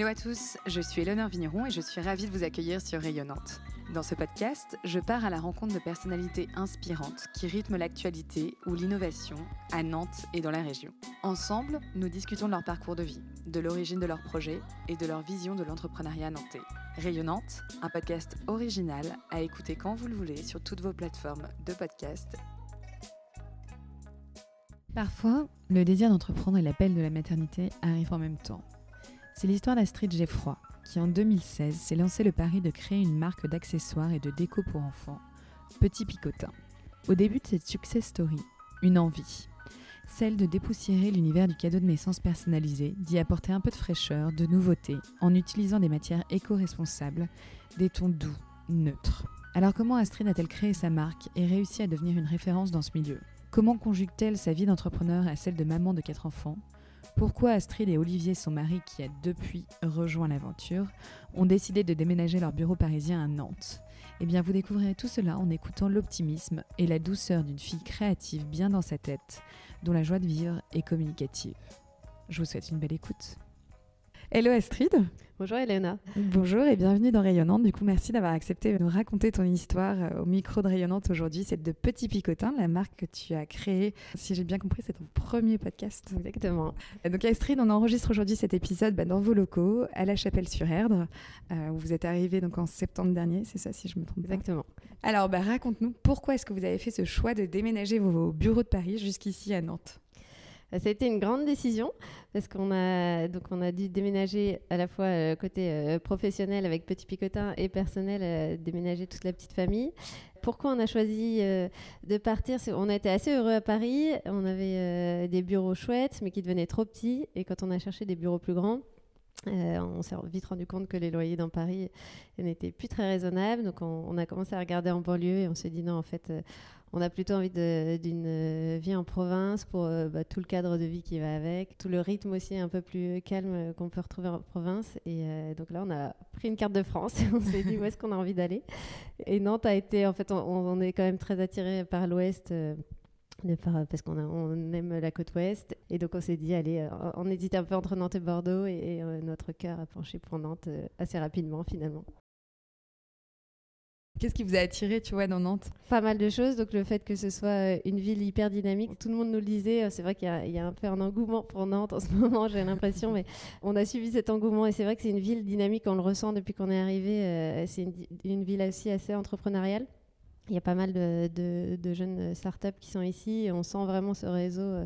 Hello à tous, je suis Eleonore Vigneron et je suis ravie de vous accueillir sur Rayonnante. Dans ce podcast, je pars à la rencontre de personnalités inspirantes qui rythment l'actualité ou l'innovation à Nantes et dans la région. Ensemble, nous discutons de leur parcours de vie, de l'origine de leurs projets et de leur vision de l'entrepreneuriat nantais. Rayonnante, un podcast original à écouter quand vous le voulez sur toutes vos plateformes de podcast. Parfois, le désir d'entreprendre et l'appel de la maternité arrivent en même temps. C'est l'histoire d'Astrid Geffroy, qui en 2016 s'est lancé le pari de créer une marque d'accessoires et de déco pour enfants, Petit Picotin. Au début de cette success story, une envie, celle de dépoussiérer l'univers du cadeau de naissance personnalisé, d'y apporter un peu de fraîcheur, de nouveauté, en utilisant des matières éco-responsables, des tons doux, neutres. Alors comment Astrid a-t-elle créé sa marque et réussi à devenir une référence dans ce milieu? Comment conjugue-t-elle sa vie d'entrepreneur à celle de maman de quatre enfants? Pourquoi Astrid et Olivier, son mari qui a depuis rejoint l'aventure, ont décidé de déménager leur bureau parisien à Nantes? Eh bien, vous découvrirez tout cela en écoutant l'optimisme et la douceur d'une fille créative bien dans sa tête, dont la joie de vivre est communicative. Je vous souhaite une belle écoute. Hello Astrid Bonjour Elena. Bonjour et bienvenue dans Rayonnante. Du coup, merci d'avoir accepté de nous raconter ton histoire euh, au micro de Rayonnante aujourd'hui. C'est de Petit Picotin, la marque que tu as créée. Si j'ai bien compris, c'est ton premier podcast. Exactement. Donc Astrid, on enregistre aujourd'hui cet épisode bah, dans vos locaux, à la Chapelle-sur-Erdre, euh, où vous êtes arrivé donc en septembre dernier, c'est ça si je me trompe pas Exactement. Alors bah, raconte-nous, pourquoi est-ce que vous avez fait ce choix de déménager vos bureaux de Paris jusqu'ici à Nantes? Ça a été une grande décision parce qu'on a donc on a dû déménager à la fois euh, côté euh, professionnel avec Petit Picotin et personnel, euh, déménager toute la petite famille. Pourquoi on a choisi de partir? On était assez heureux à Paris. On avait des bureaux chouettes, mais qui devenaient trop petits. Et quand on a cherché des bureaux plus grands, on s'est vite rendu compte que les loyers dans Paris n'étaient plus très raisonnables. Donc on, on, a commencé à regarder en banlieue et on s'est dit non, en fait, on a plutôt envie d'une euh, vie en province pour euh, bah, tout le cadre de vie qui va avec, tout le rythme aussi un peu plus calme qu'on peut retrouver en province. Et euh, donc là, on a pris une carte de France et on s'est dit où est-ce qu'on a envie d'aller. Et Nantes a été, en fait, on, est quand même très attiré par l'Ouest. parce qu'on aime la côte ouest. Et donc on s'est dit, allez, on hésitait un peu entre Nantes et Bordeaux et, notre cœur a penché pour Nantes assez rapidement finalement. Qu'est-ce qui vous a attiré, tu vois, dans Nantes? Pas mal de choses. Donc le fait que ce soit euh, une ville hyper dynamique, tout le monde nous le disait. Euh, c'est vrai qu'il y, a un peu un engouement pour Nantes en ce moment, j'ai l'impression, mais on a suivi cet engouement et c'est vrai que c'est une ville dynamique. On le ressent depuis qu'on est arrivé. Euh, c'est une, ville aussi assez entrepreneuriale. Il y a pas mal de, de, jeunes startups qui sont ici on sent vraiment ce réseau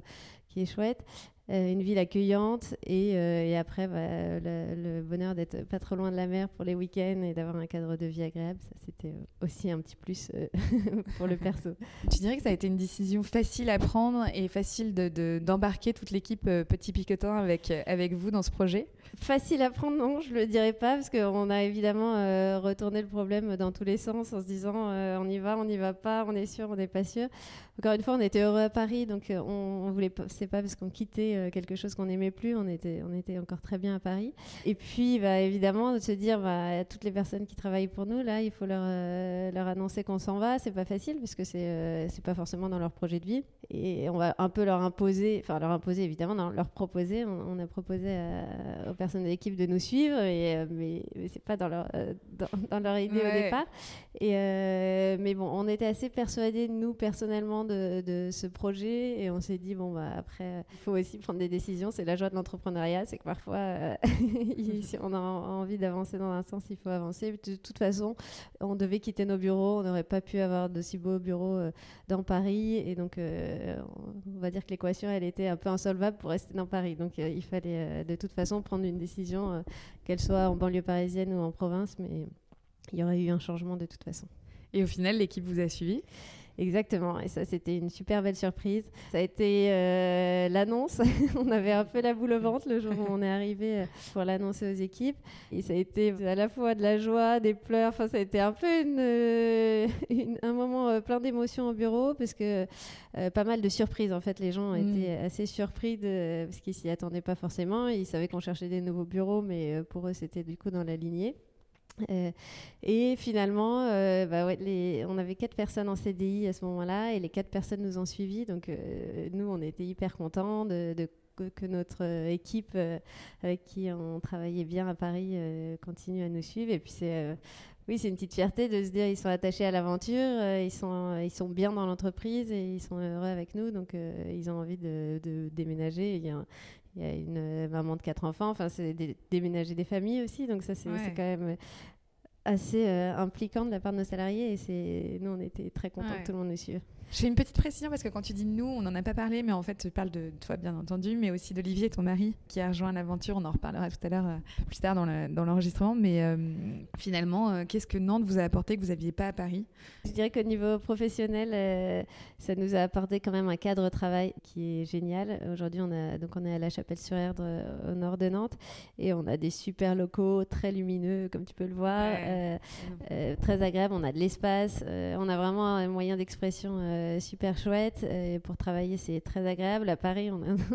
qui est chouette. Euh, une ville accueillante et, euh, et après bah, le, bonheur d'être pas trop loin de la mer pour les week-ends et d'avoir un cadre de vie agréable, ça c'était euh, aussi un petit plus pour le perso. Tu dirais que ça a été une décision facile à prendre et facile d'embarquer de, toute l'équipe Petit Picotin avec, avec vous dans ce projet? Facile à prendre, non, je le dirais pas parce qu'on a évidemment retourné le problème dans tous les sens en se disant on y va, on n'y va pas, on est sûr, on n'est pas sûr. Encore une fois, on était heureux à Paris donc on, on voulait, c'est pas parce qu'on quittait euh, quelque chose qu'on n'aimait plus. On était, on était encore très bien à Paris. Et puis, bah, évidemment, de se dire, bah, toutes les personnes qui travaillent pour nous, là, il faut leur, euh, leur annoncer qu'on s'en va. C'est pas facile puisque c'est euh, c'est pas forcément dans leur projet de vie. Et on va un peu leur imposer, enfin leur imposer évidemment, leur proposer. On, a proposé aux personnes de l'équipe de nous suivre, et, mais, mais c'est pas dans leur, dans, leur idée au départ. Et, mais bon, on était assez persuadés, nous, personnellement, de, de ce projet. Et on s'est dit, bon, bah, après, il faut aussi prendre des décisions, c'est la joie de l'entrepreneuriat, c'est que parfois, euh, si on a envie d'avancer dans un sens, il faut avancer. De toute façon, on devait quitter nos bureaux, on n'aurait pas pu avoir de si beaux bureaux euh, dans Paris, et donc euh, on va dire que l'équation, elle était un peu insolvable pour rester dans Paris. Donc il fallait de toute façon prendre une décision, qu'elle soit en banlieue parisienne ou en province, mais il y aurait eu un changement de toute façon. Et au final, l'équipe vous a suivi? Exactement, et ça c'était une super belle surprise. Ça a été euh, l'annonce, on avait un peu la boule au ventre le jour où on est arrivé euh, pour l'annoncer aux équipes. Et ça a été à la fois de la joie, des pleurs, enfin ça a été un peu une, euh, un moment plein d'émotions au bureau parce que pas mal de surprises en fait. Les gens mm. assez surpris de, parce qu'ils s'y attendaient pas forcément. Ils savaient qu'on cherchait des nouveaux bureaux, mais pour eux c'était du coup dans la lignée. Euh, et finalement, euh, bah on avait quatre personnes en CDI à ce moment-là et les quatre personnes nous ont suivis. Donc, euh, nous, on était hyper contents que, notre équipe avec qui on travaillait bien à Paris continue à nous suivre. Et puis c'est oui, c'est une petite fierté de se dire ils sont attachés à l'aventure, ils, sont, bien dans l'entreprise et ils sont heureux avec nous, donc ils ont envie de, déménager. Il y, a, une maman de quatre enfants, enfin c'est déménager des familles aussi, donc ça c'est quand même assez impliquant de la part de nos salariés. Et nous on était très contents que tout le monde nous suive. Je fais une petite précision parce que quand tu dis nous, on n'en a pas parlé, mais en fait, tu parles de toi, bien entendu, mais aussi d'Olivier, ton mari, qui a rejoint l'aventure. On en reparlera tout à l'heure, euh, plus tard dans l'enregistrement. mais euh, finalement, euh, qu'est-ce que Nantes vous a apporté que vous n'aviez pas à Paris? Je dirais qu'au niveau professionnel, ça nous a apporté quand même un cadre de travail qui est génial. Aujourd'hui, on, a, donc on est à la Chapelle-sur-Erdre, au nord de Nantes, et on a des super locaux très lumineux, comme tu peux le voir, très agréables. On a de l'espace, on a vraiment un moyen d'expression euh, super chouette. Euh, pour travailler, c'est très agréable. À Paris,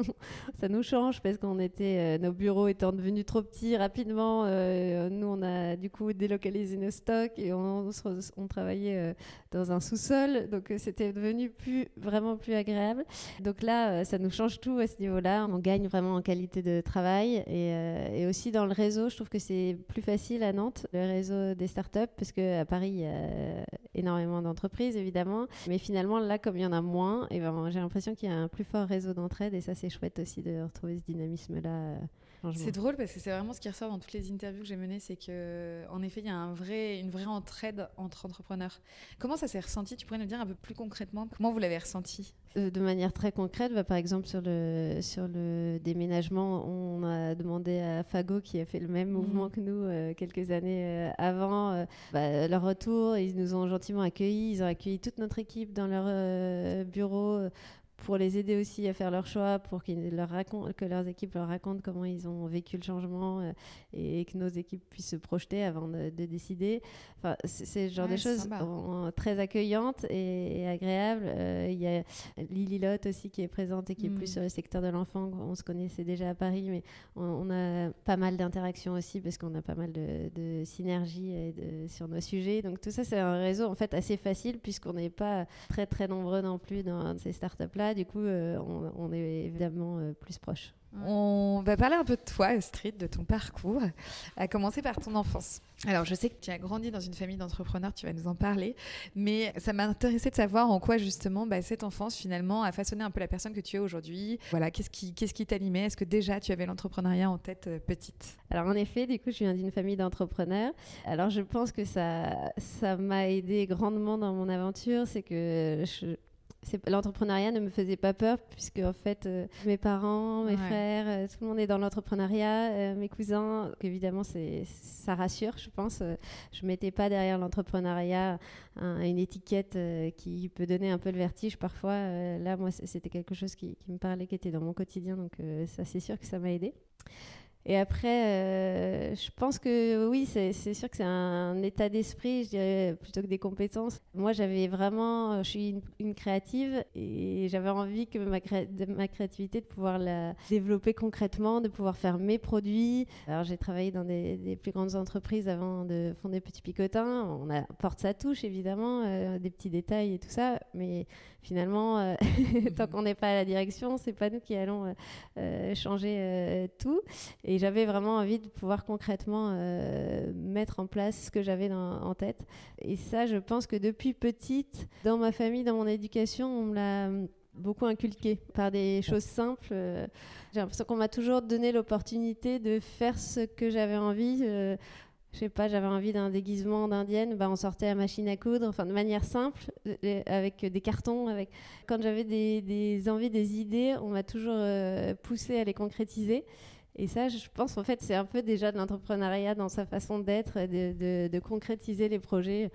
ça nous change parce qu'on était, euh, nos bureaux étant devenus trop petits rapidement. nous, on a du coup délocalisé nos stocks et on, travaillait dans un sous-sol. Donc, c'était devenu plus, vraiment plus agréable. Donc là, ça nous change tout à ce niveau-là. On gagne vraiment en qualité de travail et, et aussi dans le réseau. Je trouve que c'est plus facile à Nantes, le réseau des startups, parce qu'à Paris, il y a énormément d'entreprises, évidemment. Mais finalement, là, comme il y en a moins, et ben, j'ai l'impression qu'il y a un plus fort réseau d'entraide et ça, c'est chouette aussi de retrouver ce dynamisme-là. Euh, c'est drôle parce que c'est vraiment ce qui ressort dans toutes les interviews que j'ai menées, c'est que en effet, il y a un vrai, une vraie entraide entre entrepreneurs. Comment ça s'est ressenti? Tu pourrais nous dire un peu plus concrètement comment vous l'avez ressenti? Euh, De manière très concrète, bah, par exemple sur le sur le déménagement, on a demandé à Fago qui a fait le même mouvement mmh. que nous euh, quelques années avant bah, leur retour. Ils nous ont gentiment accueillis, ils ont accueilli toute notre équipe dans leur bureau pour les aider aussi à faire leur choix, pour qu'ils leur racontent, que leurs équipes leur racontent comment ils ont vécu le changement euh, et, que nos équipes puissent se projeter avant de, décider. Enfin, c'est ce genre de choses très accueillantes et, agréables. Euh, il y a Lily Lotte aussi qui est présente et qui est plus mm. sur le secteur de l'enfant. On se connaissait déjà à Paris, mais on, a pas mal d'interactions aussi parce qu'on a pas mal de, de synergies sur nos sujets. Donc tout ça, c'est un réseau en fait assez facile puisqu'on n'est pas très très nombreux non plus dans ces startups-là du coup, euh, on, est évidemment euh, plus proche. On va parler un peu de toi, Astrid, de ton parcours, à commencer par ton enfance. Alors, je sais que tu as grandi dans une famille d'entrepreneurs, tu vas nous en parler, mais ça m'a intéressé de savoir en quoi justement bah, cette enfance finalement a façonné un peu la personne que tu es aujourd'hui. Voilà, qu'est-ce qui qu'est-ce qui t'animait? Est-ce que déjà tu avais l'entrepreneuriat en tête euh, petite? Alors en effet, du coup, je viens d'une famille d'entrepreneurs. Alors je pense que ça ça m'a aidé grandement dans mon aventure, c'est que je, l'entrepreneuriat ne me faisait pas peur puisque en fait euh, mes parents, mes frères, euh, tout le monde est dans l'entrepreneuriat, euh, mes cousins, évidemment c'est ça rassure, je pense. je mettais pas derrière l'entrepreneuriat une étiquette qui peut donner un peu le vertige parfois. là moi c'était quelque chose qui, qui, me parlait, qui était dans mon quotidien, donc ça c'est sûr que ça m'a aidé. Et après, euh, je pense que oui, c'est sûr que c'est un état d'esprit, je dirais, plutôt que des compétences. Moi, j'avais vraiment, je suis une, créative et j'avais envie que ma, de ma créativité, de pouvoir la développer concrètement, de pouvoir faire mes produits. Alors, j'ai travaillé dans des, plus grandes entreprises avant de fonder Petit Picotin. On apporte sa touche, évidemment, euh, des petits détails et tout ça, mais finalement, euh, tant qu'on n'est pas à la direction, c'est pas nous qui allons changer tout. Et j'avais vraiment envie de pouvoir concrètement euh, mettre en place ce que j'avais en tête. Et ça, je pense que depuis petite, dans ma famille, dans mon éducation, on me l'a beaucoup inculqué par des choses simples. Euh, j'ai l'impression qu'on m'a toujours donné l'opportunité de faire ce que j'avais envie. Euh, je sais pas, j'avais envie d'un déguisement d'indienne, bah on sortait à machine à coudre, enfin de manière simple, avec des cartons. Avec... Quand j'avais des, envies, des idées, on m'a toujours poussé à les concrétiser. Et ça, je pense, en fait, c'est un peu déjà de l'entrepreneuriat dans sa façon d'être, de, de, concrétiser les projets.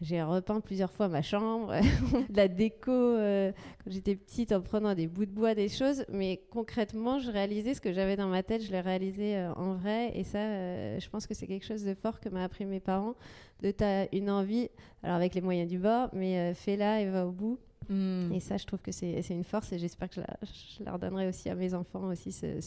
J'ai repeint plusieurs fois ma chambre, la déco euh, quand j'étais petite en prenant des bouts de bois, des choses. Mais concrètement, je réalisais ce que j'avais dans ma tête, je l'ai réalisé euh, en vrai. Et ça, euh, je pense que c'est quelque chose de fort que m'a appris mes parents. De ta une envie, alors avec les moyens du bord, mais fais-la et va au bout. Mm. Et ça, je trouve que c'est une force et j'espère que je la, redonnerai aussi à mes enfants aussi, de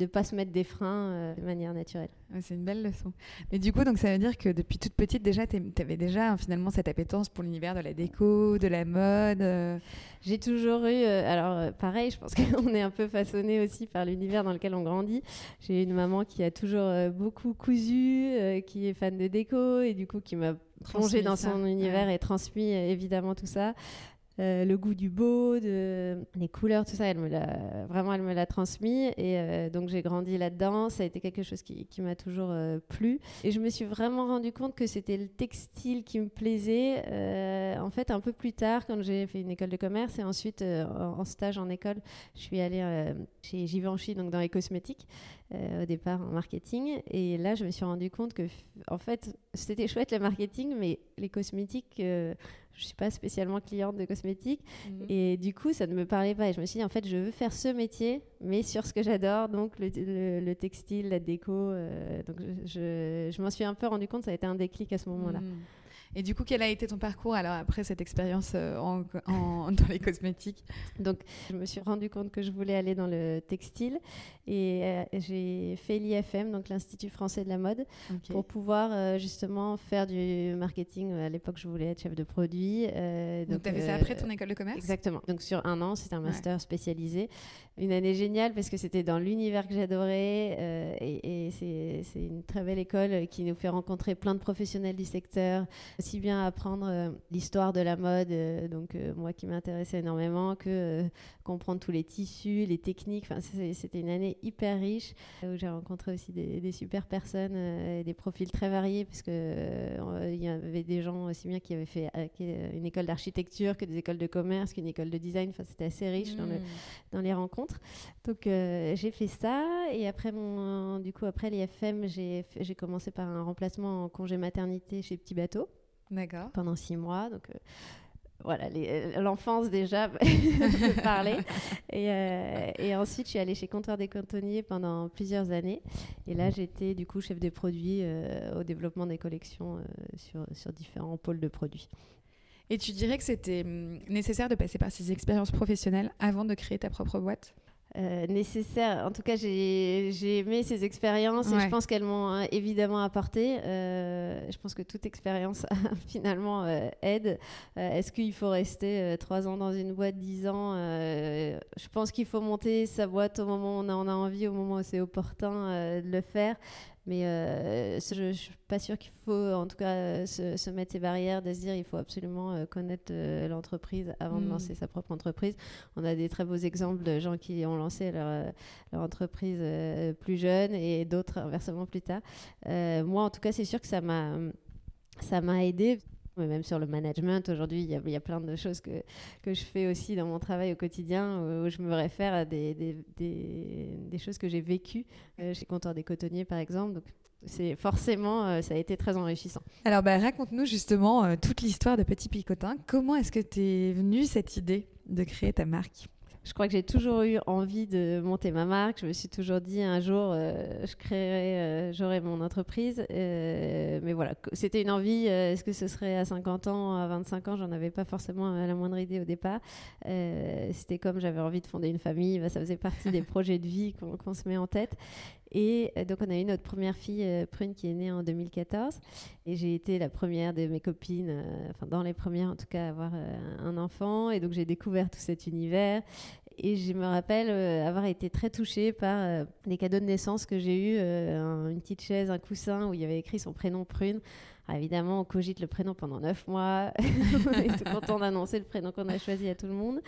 ne pas se mettre des freins euh, de manière naturelle. c'est une belle leçon. Mais du coup, donc ça veut dire que depuis toute petite déjà, tu avais déjà hein, finalement cette appétence pour l'univers de la déco, de la mode. Euh? J'ai toujours eu, euh, alors pareil, je pense qu'on est un peu façonné aussi par l'univers dans lequel on grandit. J'ai une maman qui a toujours beaucoup cousu, qui est fan de déco et du coup qui m'a plongé dans son univers et transmis évidemment tout ça. Euh, le goût du beau, de, les couleurs, tout ça, elle me l'a, vraiment, elle me l'a transmis. Et euh, donc, j'ai grandi là-dedans. Ça a été quelque chose qui, m'a toujours euh, plu. Et je me suis vraiment rendu compte que c'était le textile qui me plaisait. en fait, un peu plus tard, quand j'ai fait une école de commerce et ensuite en, stage en école, je suis allée chez Givenchy, donc dans les cosmétiques. au départ en marketing et là je me suis rendu compte que en fait c'était chouette le marketing mais les cosmétiques je suis pas spécialement cliente de cosmétiques mhm. et du coup ça ne me parlait pas et je me suis dit en fait je veux faire ce métier mais sur ce que j'adore donc le, textile la déco euh, donc je, je, m'en suis un peu rendu compte ça a été un déclic à ce moment là mhm. Et du coup, quel a été ton parcours alors après cette expérience euh, en, dans les cosmétiques? Donc, je me suis rendu compte que je voulais aller dans le textile et euh, j'ai fait l'IFM, donc l'Institut français de la mode, pour pouvoir euh, justement faire du marketing. À l'époque, je voulais être chef de produit. donc, tu as fait ça après ton école de commerce? Exactement. Donc, sur un an, c'était un master spécialisé. Une année géniale parce que c'était dans l'univers que j'adorais et, et c'est une très belle école qui nous fait rencontrer plein de professionnels du secteur aussi bien apprendre euh, l'histoire de la mode, euh, donc euh, moi qui m'intéressais énormément, que comprendre tous les tissus, les techniques. Enfin, c'était une année hyper riche où j'ai rencontré aussi des, super personnes et des profils très variés, parce il y avait des gens aussi bien qui avaient fait une école d'architecture que des écoles de commerce, qu'une école de design. Enfin, c'était assez riche dans, le, mmh. dans, les rencontres. Donc j'ai fait ça et après mon, du coup après l'IFM, j'ai commencé par un remplacement en congé maternité chez Petit Bateau. D'accord. Pendant six mois. Donc, euh, voilà, euh, l'enfance déjà parler. Et, euh, et, ensuite, je suis allée chez Comptoir des Cantonniers pendant plusieurs années. Et là, j'étais du coup chef des produits au développement des collections sur, sur différents pôles de produits. Et tu dirais que c'était hum, nécessaire de passer par ces expériences professionnelles avant de créer ta propre boîte? Euh, nécessaire. En tout cas, j'ai aimé ces expériences et je pense qu'elles m'ont euh, évidemment apporté. Euh, je pense que toute expérience finalement aide. Est-ce qu'il faut rester trois ans dans une boîte, dix ans Je pense qu'il faut monter sa boîte au moment où on en a envie, au moment où c'est opportun de le faire. Mais euh, je ne suis pas sûre qu'il faut, en tout cas, se, mettre ces barrières, de se dire il faut absolument euh, connaître euh, l'entreprise avant de hmm. lancer sa propre entreprise. On a des très beaux exemples de gens qui ont lancé leur, leur entreprise plus jeune et d'autres inversement plus tard. moi, en tout cas, c'est sûr que ça m'a ça m'a aidé mais même sur le management, aujourd'hui, il y, a plein de choses que, que je fais aussi dans mon travail au quotidien où, je me réfère à des, des, choses que j'ai vécues euh, chez Comptoir des Cotonniers, par exemple. Donc, c'est forcément, euh, ça a été très enrichissant. Alors, bah, raconte-nous justement euh, toute l'histoire de Petit Picotin. Comment est-ce que tu es venue cette idée de créer ta marque? Je crois que j'ai toujours eu envie de monter ma marque. Je me suis toujours dit un jour, euh, je créerai, euh, j'aurai mon entreprise. Euh, mais voilà, c'était une envie. Est-ce que ce serait à 50 ans, à 25 ans? J'en avais pas forcément la moindre idée au départ. c'était comme j'avais envie de fonder une famille. Bah, ça faisait partie des projets de vie qu'on se met en tête. Et euh, donc, on a eu notre première fille, euh, Prune, qui est née en 2014. Et j'ai été la première de mes copines, euh, enfin, dans les premières en tout cas, à avoir un enfant. Et donc, j'ai découvert tout cet univers. Et je me rappelle avoir été très touchée par les cadeaux de naissance que j'ai eus, une petite chaise, un coussin où il y avait écrit son prénom Prune. Ah, évidemment, on cogite le prénom pendant neuf mois. on est tout content d'annoncer le prénom qu'on a choisi à tout le monde.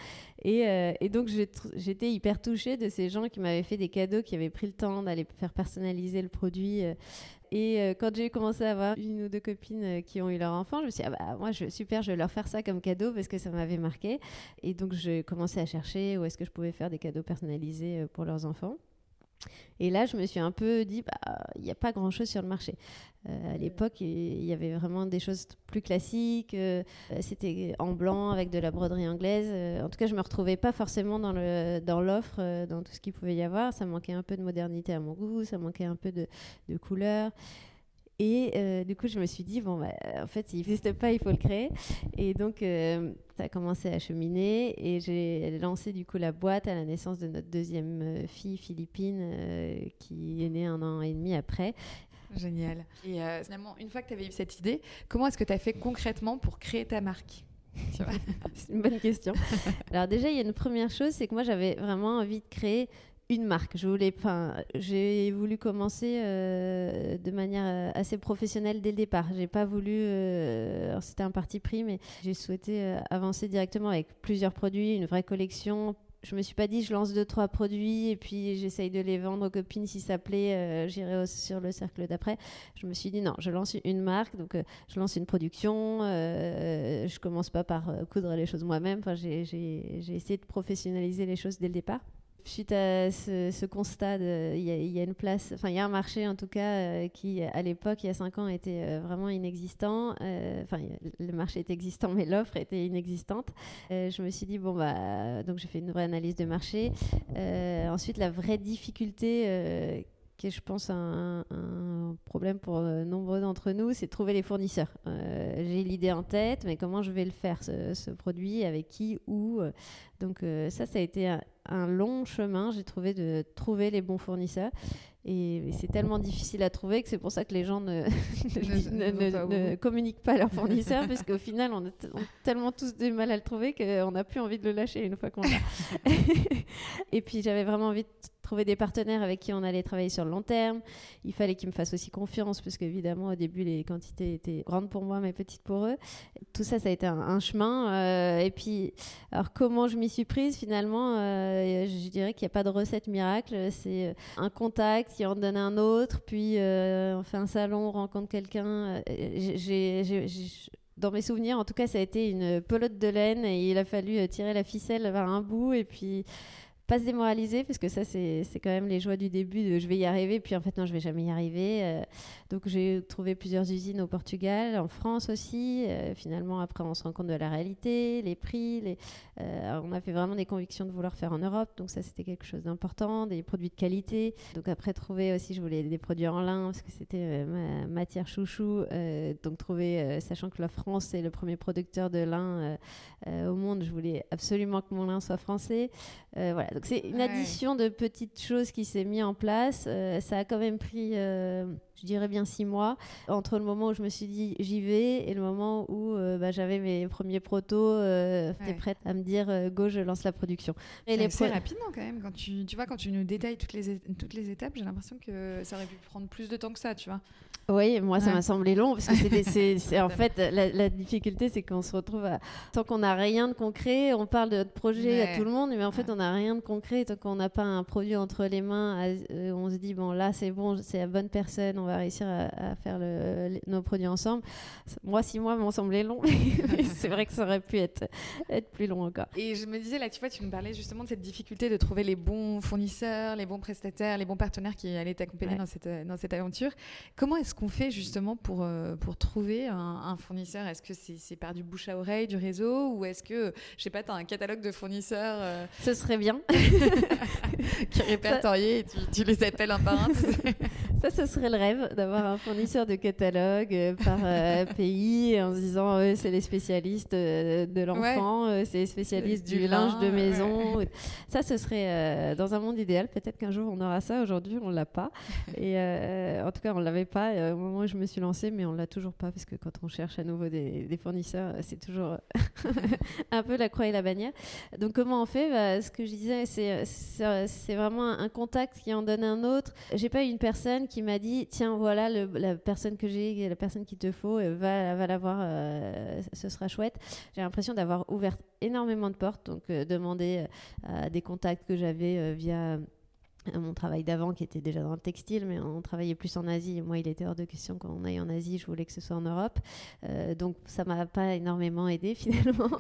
Et, euh, donc, j'étais hyper touchée de ces gens qui m'avaient fait des cadeaux, qui avaient pris le temps d'aller faire personnaliser le produit. Euh. Et euh, quand j'ai commencé à avoir une ou deux copines qui ont eu leur enfant, je me suis dit, ah bah, moi, je, super, je vais leur faire ça comme cadeau parce que ça m'avait marqué. Et donc, j'ai commencé à chercher où est-ce que je pouvais faire des cadeaux personnalisés pour leurs enfants. Et là, je me suis un peu dit, bah, il n'y a pas grand-chose sur le marché. Euh, à l'époque, il y avait vraiment des choses plus classiques. Euh, c'était en blanc avec de la broderie anglaise. Euh, en tout cas, je me retrouvais pas forcément dans l'offre, dans tout ce qu'il pouvait y avoir. Ça manquait un peu de modernité à mon goût. Ça manquait un peu de, de couleur. Et du coup, je me suis dit, bon, bah, en fait, il n'existe pas, il faut le créer. Et donc, ça a commencé à cheminer et j'ai lancé du coup la boîte à la naissance de notre deuxième fille, Philippine, qui est née un an et demi après. Génial. Et finalement, une fois que tu avais eu cette idée, comment est-ce que tu as fait concrètement pour créer ta marque C'est une bonne question. Alors déjà, il y a une première chose, c'est que moi, j'avais vraiment envie de créer une marque. Je voulais, enfin, j'ai voulu commencer euh, de manière euh, assez professionnelle dès le départ. J'ai pas voulu, euh, c'était un parti pris, mais j'ai souhaité avancer directement avec plusieurs produits, une vraie collection. Je me suis pas dit, je lance deux trois produits et puis j'essaye de les vendre aux copines si ça plaît, j'irai sur le cercle d'après. Je me suis dit non, je lance une marque, donc je lance une production. je commence pas par coudre les choses moi-même. Enfin, j'ai essayé de professionnaliser les choses dès le départ suite à ce, constat, il y, a une place, enfin il y a un marché en tout cas euh, qui à l'époque, il y a cinq ans, était euh, vraiment inexistant. Euh, enfin, le marché était existant, mais l'offre était inexistante. je me suis dit bon bah donc j'ai fait une vraie analyse de marché. ensuite, la vraie difficulté qui est, je pense, un, problème pour nombreux d'entre nous, c'est de trouver les fournisseurs. j'ai l'idée en tête, mais comment je vais le faire, ce, produit, avec qui, où Donc ça, ça a été un long chemin, j'ai trouvé, de trouver les bons fournisseurs. Et, c'est tellement difficile à trouver que c'est pour ça que les gens ne, ne, communiquent pas à leurs fournisseurs, parce qu'au final, on a, tellement tous du mal à le trouver qu'on n'a plus envie de le lâcher une fois qu'on l'a. et puis j'avais vraiment envie de trouver des partenaires avec qui on allait travailler sur le long terme. Il fallait qu'ils me fassent aussi confiance, parce qu'évidemment, au début, les quantités étaient grandes pour moi, mais petites pour eux. Tout ça, ça a été un, chemin. Euh, et puis, alors comment je m'y suis prise finalement euh, Je dirais qu'il n'y a pas de recette miracle. C'est euh, un contact qui en donne un autre, puis on fait un salon, on rencontre quelqu'un. dans mes souvenirs, en tout cas, ça a été une pelote de laine et il a fallu tirer la ficelle vers un bout et puis pas se démoraliser parce que ça c'est quand même les joies du début de je vais y arriver puis en fait non je vais jamais y arriver euh. donc j'ai trouvé plusieurs usines au Portugal en France aussi euh, finalement après on se rend compte de la réalité les prix les, euh, on a fait vraiment des convictions de vouloir faire en Europe donc ça c'était quelque chose d'important des produits de qualité. Donc après trouver aussi je voulais des produits en lin parce que c'était ma matière chouchou donc trouver sachant que la France est le premier producteur de lin au monde je voulais absolument que mon lin soit français voilà donc c'est une addition de petites choses qui s'est mis en place. Euh, ça a quand même pris, euh, je dirais bien six mois, entre le moment où je me suis dit j'y vais et le moment où euh, bah, j'avais mes premiers protos, j'étais prête à me dire go, je lance la production. Et c'est rapidement quand même. Quand tu, tu vois, quand tu nous détailles toutes les, toutes les étapes, j'ai l'impression que ça aurait pu prendre plus de temps que ça, tu vois. Oui, moi ça m'a semblé long parce que c'est en fait la, difficulté c'est qu'on se retrouve à tant qu'on n'a rien de concret, on parle de notre projet à tout le monde, mais en fait on n'a rien de concret tant qu'on n'a pas un produit entre les mains. Euh, on se dit bon là c'est bon, c'est la bonne personne, on va réussir à, faire le, nos produits ensemble. Moi six mois m'ont semblé long, mais c'est vrai que ça aurait pu être être plus long encore. Et je me disais là, tu vois, tu nous parlais justement de cette difficulté de trouver les bons fournisseurs, les bons prestataires, les bons partenaires qui allaient t'accompagner dans cette dans cette aventure. Comment est-ce qu'on fait justement pour, euh, pour trouver un, fournisseur? Est-ce que c'est par du bouche à oreille, du réseau? Ou est-ce que, je sais pas, tu as un catalogue de fournisseurs euh, Ce serait bien. qui est répertorié et tu, les appelles un par un Ça, ce serait le rêve d'avoir un fournisseur de catalogue euh, par pays en se disant c'est les spécialistes de l'enfant, c'est les spécialistes du, linge de maison. Ça, ce serait dans un monde idéal. Peut-être qu'un jour on aura ça. Aujourd'hui, on l'a pas. Et en tout cas, on l'avait pas au moment où je me suis lancée, mais on l'a toujours pas parce que quand on cherche à nouveau des, fournisseurs, c'est toujours un peu la croix et la bannière. Donc comment on fait? Bah, Ce que je disais, c'est vraiment un contact qui en donne un autre. J'ai pas eu une personne qui m'a dit tiens voilà la personne que j'ai, la personne qu'il te faut, euh, va, va la voir, euh, ce sera chouette. J'ai l'impression d'avoir ouvert énormément de portes, donc euh, demander à des contacts que j'avais via mon travail d'avant qui était déjà dans le textile, mais on travaillait plus en Asie. Moi, il était hors de question qu'on aille en Asie, je voulais que ce soit en Europe. Euh, donc ça m'a pas énormément aidé finalement.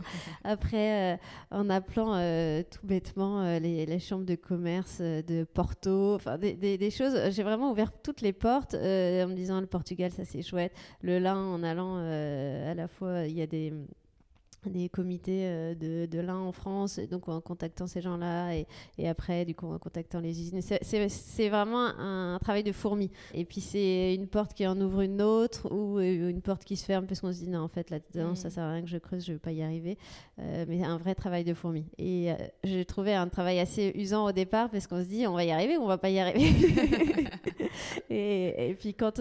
Après, euh, en appelant euh, tout bêtement les, chambres de commerce de Porto, enfin des, des, choses, j'ai vraiment ouvert toutes les portes en me disant le Portugal, ça c'est chouette. Le lin, en allant à la fois, il y a des des comités euh, de, de en France, et donc en contactant ces gens-là, et, et, après, du coup, en contactant les usines. C'est vraiment un, travail de fourmi. Et puis, c'est une porte qui en ouvre une autre, ou euh, une porte qui se ferme parce qu'on se dit, non, en fait, là-dedans, ça mm. sert à rien que je creuse, je ne vais pas y arriver. Euh, mais un vrai travail de fourmi. Et j'ai trouvé un travail assez usant au départ, parce qu'on se dit, on va y arriver ou on va pas y arriver. et, et, puis, quand,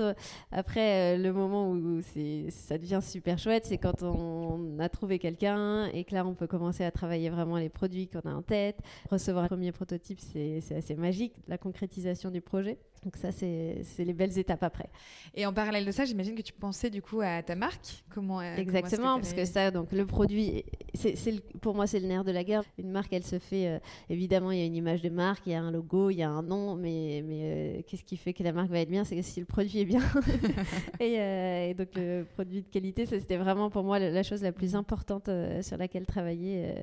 après, le moment où ça devient super chouette, c'est quand on a trouvé quelqu'un et que là on peut commencer à travailler vraiment les produits qu'on a en tête. Recevoir un premier prototype, c'est assez magique, la concrétisation du projet. Donc ça, c'est les belles étapes après. Et en parallèle de ça, j'imagine que tu pensais du coup à ta marque. Comment euh, Exactement, parce que ça, donc le produit, c'est pour moi, c'est le nerf de la guerre. Une marque, elle se fait, euh, évidemment, il y a une image de marque, il y a un logo, il y a un nom, mais, mais euh, qu'est-ce qui fait que la marque va être bien? C'est si le produit est bien. et, donc le produit de qualité, c'était vraiment pour moi la, chose la plus importante sur laquelle travailler,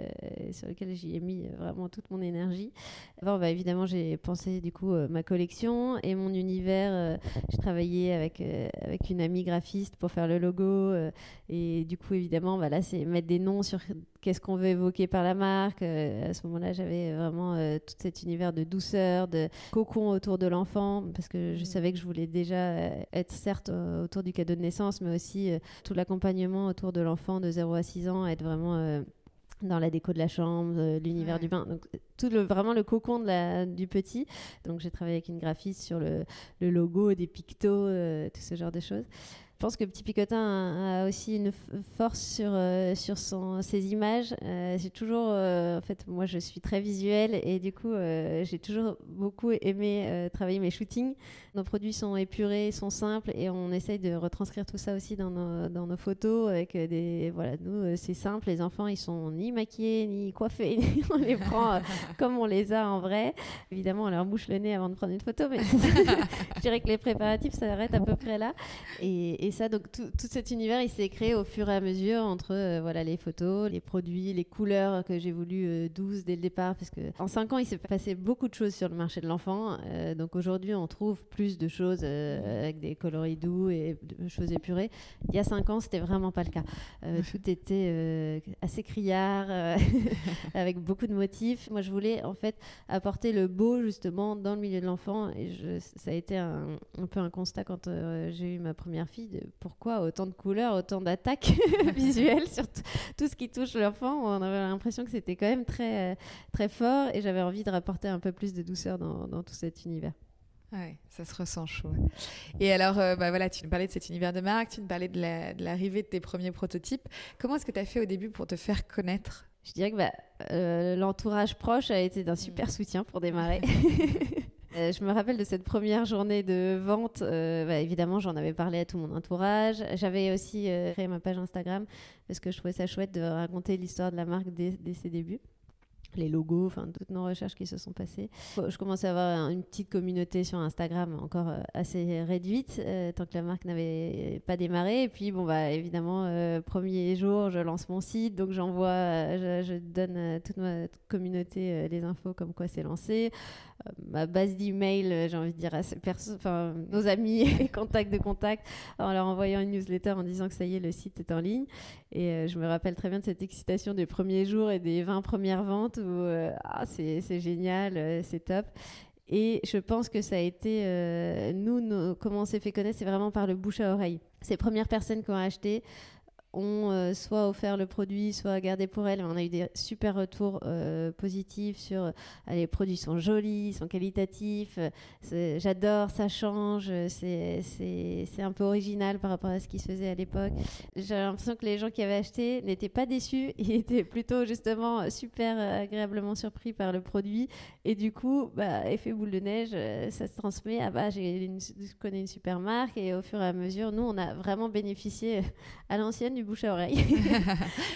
sur laquelle j'y ai mis vraiment toute mon énergie. Bon, bah, évidemment, j'ai pensé du coup ma collection et mon univers. Euh, j'ai travaillé avec, euh, avec une amie graphiste pour faire le logo. Euh, et du coup, évidemment, bah, c'est mettre des noms sur qu'est-ce qu'on veut évoquer par la marque. à ce moment-là, j'avais vraiment tout cet univers de douceur, de cocon autour de l'enfant, parce que je mmh. savais que je voulais déjà être certes autour du cadeau de naissance, mais aussi tout l'accompagnement autour de l'enfant de 0 à 6 ans, être vraiment dans la déco de la chambre, euh, l'univers du bain. Donc, tout le, vraiment le cocon de la, du petit. Donc, j'ai travaillé avec une graphiste sur le, le logo, des pictos, euh, tout ce genre de choses. Je pense que Petit Picotin a, aussi une force sur, euh, sur son, ses images. J'ai toujours, en fait, moi je suis très visuelle et du coup, j'ai toujours beaucoup aimé travailler mes shootings. Nos produits sont épurés, sont simples et on essaye de retranscrire tout ça aussi dans nos, dans nos photos. Avec des, voilà, nous, c'est simple. Les enfants, ils sont ni maquillés, ni coiffés. on les prend comme on les a en vrai. Évidemment, on leur bouche le nez avant de prendre une photo, mais je dirais que les préparatifs s'arrêtent à peu près là. et ça, donc tout, cet univers, il s'est créé au fur et à mesure entre euh, voilà les photos, les produits, les couleurs que j'ai voulu euh, douces dès le départ, parce que en cinq ans, il s'est passé beaucoup de choses sur le marché de l'enfant. Euh, donc aujourd'hui, on trouve plus de choses avec des coloris doux et de choses épurées. Il y a cinq ans, c'était vraiment pas le cas. tout était assez criard, avec beaucoup de motifs. Moi, je voulais en fait apporter le beau justement dans le milieu de l'enfant, et je, ça a été un, un, peu un constat quand j'ai eu ma première fille. De, pourquoi autant de couleurs, autant d'attaques visuelles sur tout ce qui touche l'enfant. On avait l'impression que c'était quand même très, très fort et j'avais envie de rapporter un peu plus de douceur dans, tout cet univers. Ouais, ça se ressent chaud. Et alors, euh, bah voilà, tu nous parlais de cet univers de marque, tu nous parlais de l'arrivée de, tes premiers prototypes. Comment est-ce que tu as fait au début pour te faire connaître? Je dirais que bah, euh, l'entourage proche a été d'un super mmh. soutien pour démarrer. Euh, je me rappelle de cette première journée de vente. Euh, bah, évidemment, j'en avais parlé à tout mon entourage. J'avais aussi euh, créé ma page Instagram parce que je trouvais ça chouette de raconter l'histoire de la marque dès ses débuts les logos, toutes nos recherches qui se sont passées. Je commençais à avoir une petite communauté sur Instagram encore euh, assez réduite euh, tant que la marque n'avait pas démarré. Et puis bon bah évidemment euh, premier jour je lance mon site donc j'envoie, je, donne à toute ma communauté les infos comme quoi c'est lancé. Ma base d'email, j'ai envie de dire à nos amis et contacts de contact en leur envoyant une newsletter en disant que ça y est le site est en ligne. Et je me rappelle très bien de cette excitation des premiers jours et des 20 premières ventes euh, ah, c'est génial, euh, c'est top. Et je pense que ça a été, euh, nous, comment on s'est fait connaître, c'est vraiment par le bouche à oreille. Ces premières personnes qui ont acheté, ont euh, soit offert le produit, soit gardé pour elles. On a eu des super retours euh, positifs sur euh, les produits sont jolis, sont qualitatifs, j'adore, ça change, c'est un peu original par rapport à ce qui se faisait à l'époque. J'ai l'impression que les gens qui avaient acheté n'étaient pas déçus, ils étaient plutôt justement super agréablement surpris par le produit. Et du coup, bah, effet boule de neige, ça se transmet. Ah bah, je connais une super marque et au fur et à mesure, nous, on a vraiment bénéficié à l'ancienne bouche à oreille.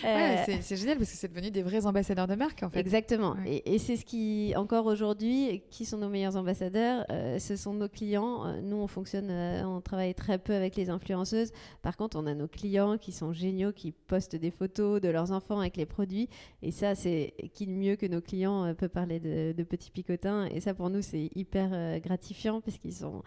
Euh, c'est génial parce que c'est devenu des vrais ambassadeurs de marque en fait. Exactement. Et, c'est ce qui, encore aujourd'hui, qui sont nos meilleurs ambassadeurs euh, Ce sont nos clients. Euh, nous, on fonctionne, on travaille très peu avec les influenceuses. Par contre, on a nos clients qui sont géniaux, qui postent des photos de leurs enfants avec les produits. Et ça, c'est qui mieux que nos clients peut parler de, petits picotins. Et ça, pour nous, c'est hyper gratifiant parce qu'ils sont,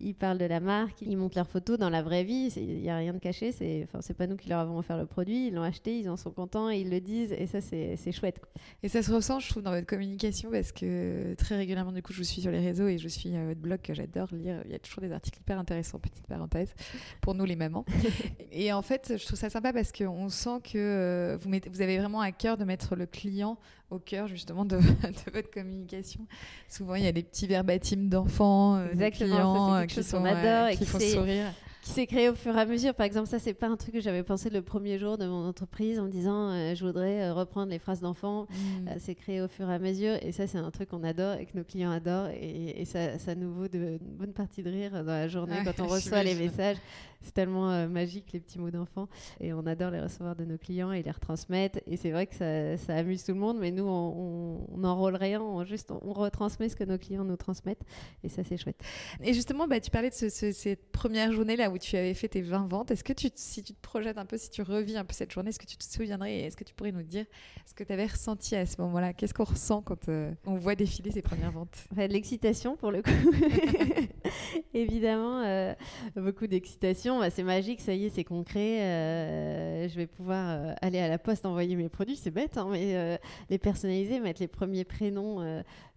ils parlent de la marque, ils montrent leurs photos dans la vraie vie. Il n'y a rien de caché. C'est, enfin, c'est pas nous qui leur leur avons offert le produit, ils l'ont acheté, ils en sont contents, ils le disent, et ça, c'est chouette. Et ça se ressent, je trouve, dans votre communication, parce que très régulièrement, du coup, je vous suis sur les réseaux et je suis à votre blog que j'adore lire. Il y a toujours des articles hyper intéressants, petite parenthèse, pour nous les mamans. et en fait, je trouve ça sympa parce qu'on sent que euh, vous, mettez, vous avez vraiment à cœur de mettre le client au cœur justement de, de, votre communication. Souvent, il y a des petits verbatims d'enfants, euh, des clients ça, qui, sont, adore et qui font sourire qui s'est créé au fur et à mesure. Par exemple, ça, c'est pas un truc que j'avais pensé le premier jour de mon entreprise en me disant euh, je voudrais euh, reprendre les phrases d'enfants. Mm. c'est créé au fur et à mesure. Et ça, c'est un truc qu'on adore et que nos clients adorent. Et, ça, ça, nous vaut de, une bonne partie de rire dans la journée quand on reçoit les messages. C'est tellement euh, magique, les petits mots d'enfants. Et on adore les recevoir de nos clients et les retransmettre. Et c'est vrai que ça, ça, amuse tout le monde, mais nous, on n'enrôle rien, on, juste, on, retransmet ce que nos clients nous transmettent. Et ça, c'est chouette. Et justement, bah, tu parlais de cette première journée là où tu avais fait tes 20 ventes. Est-ce que tu, si tu te projettes un peu, si tu revis un peu cette journée, est-ce que tu te souviendrais et est-ce que tu pourrais nous dire ce que tu avais ressenti à ce moment-là? Qu'est-ce qu'on ressent quand euh, on voit défiler ces premières ventes? De l'excitation pour le coup. Évidemment, euh, beaucoup d'excitation bah, c'est magique, ça y est, c'est concret. Euh, je vais pouvoir aller à la poste envoyer mes produits, c'est bête, hein, mais les personnaliser, mettre les premiers prénoms.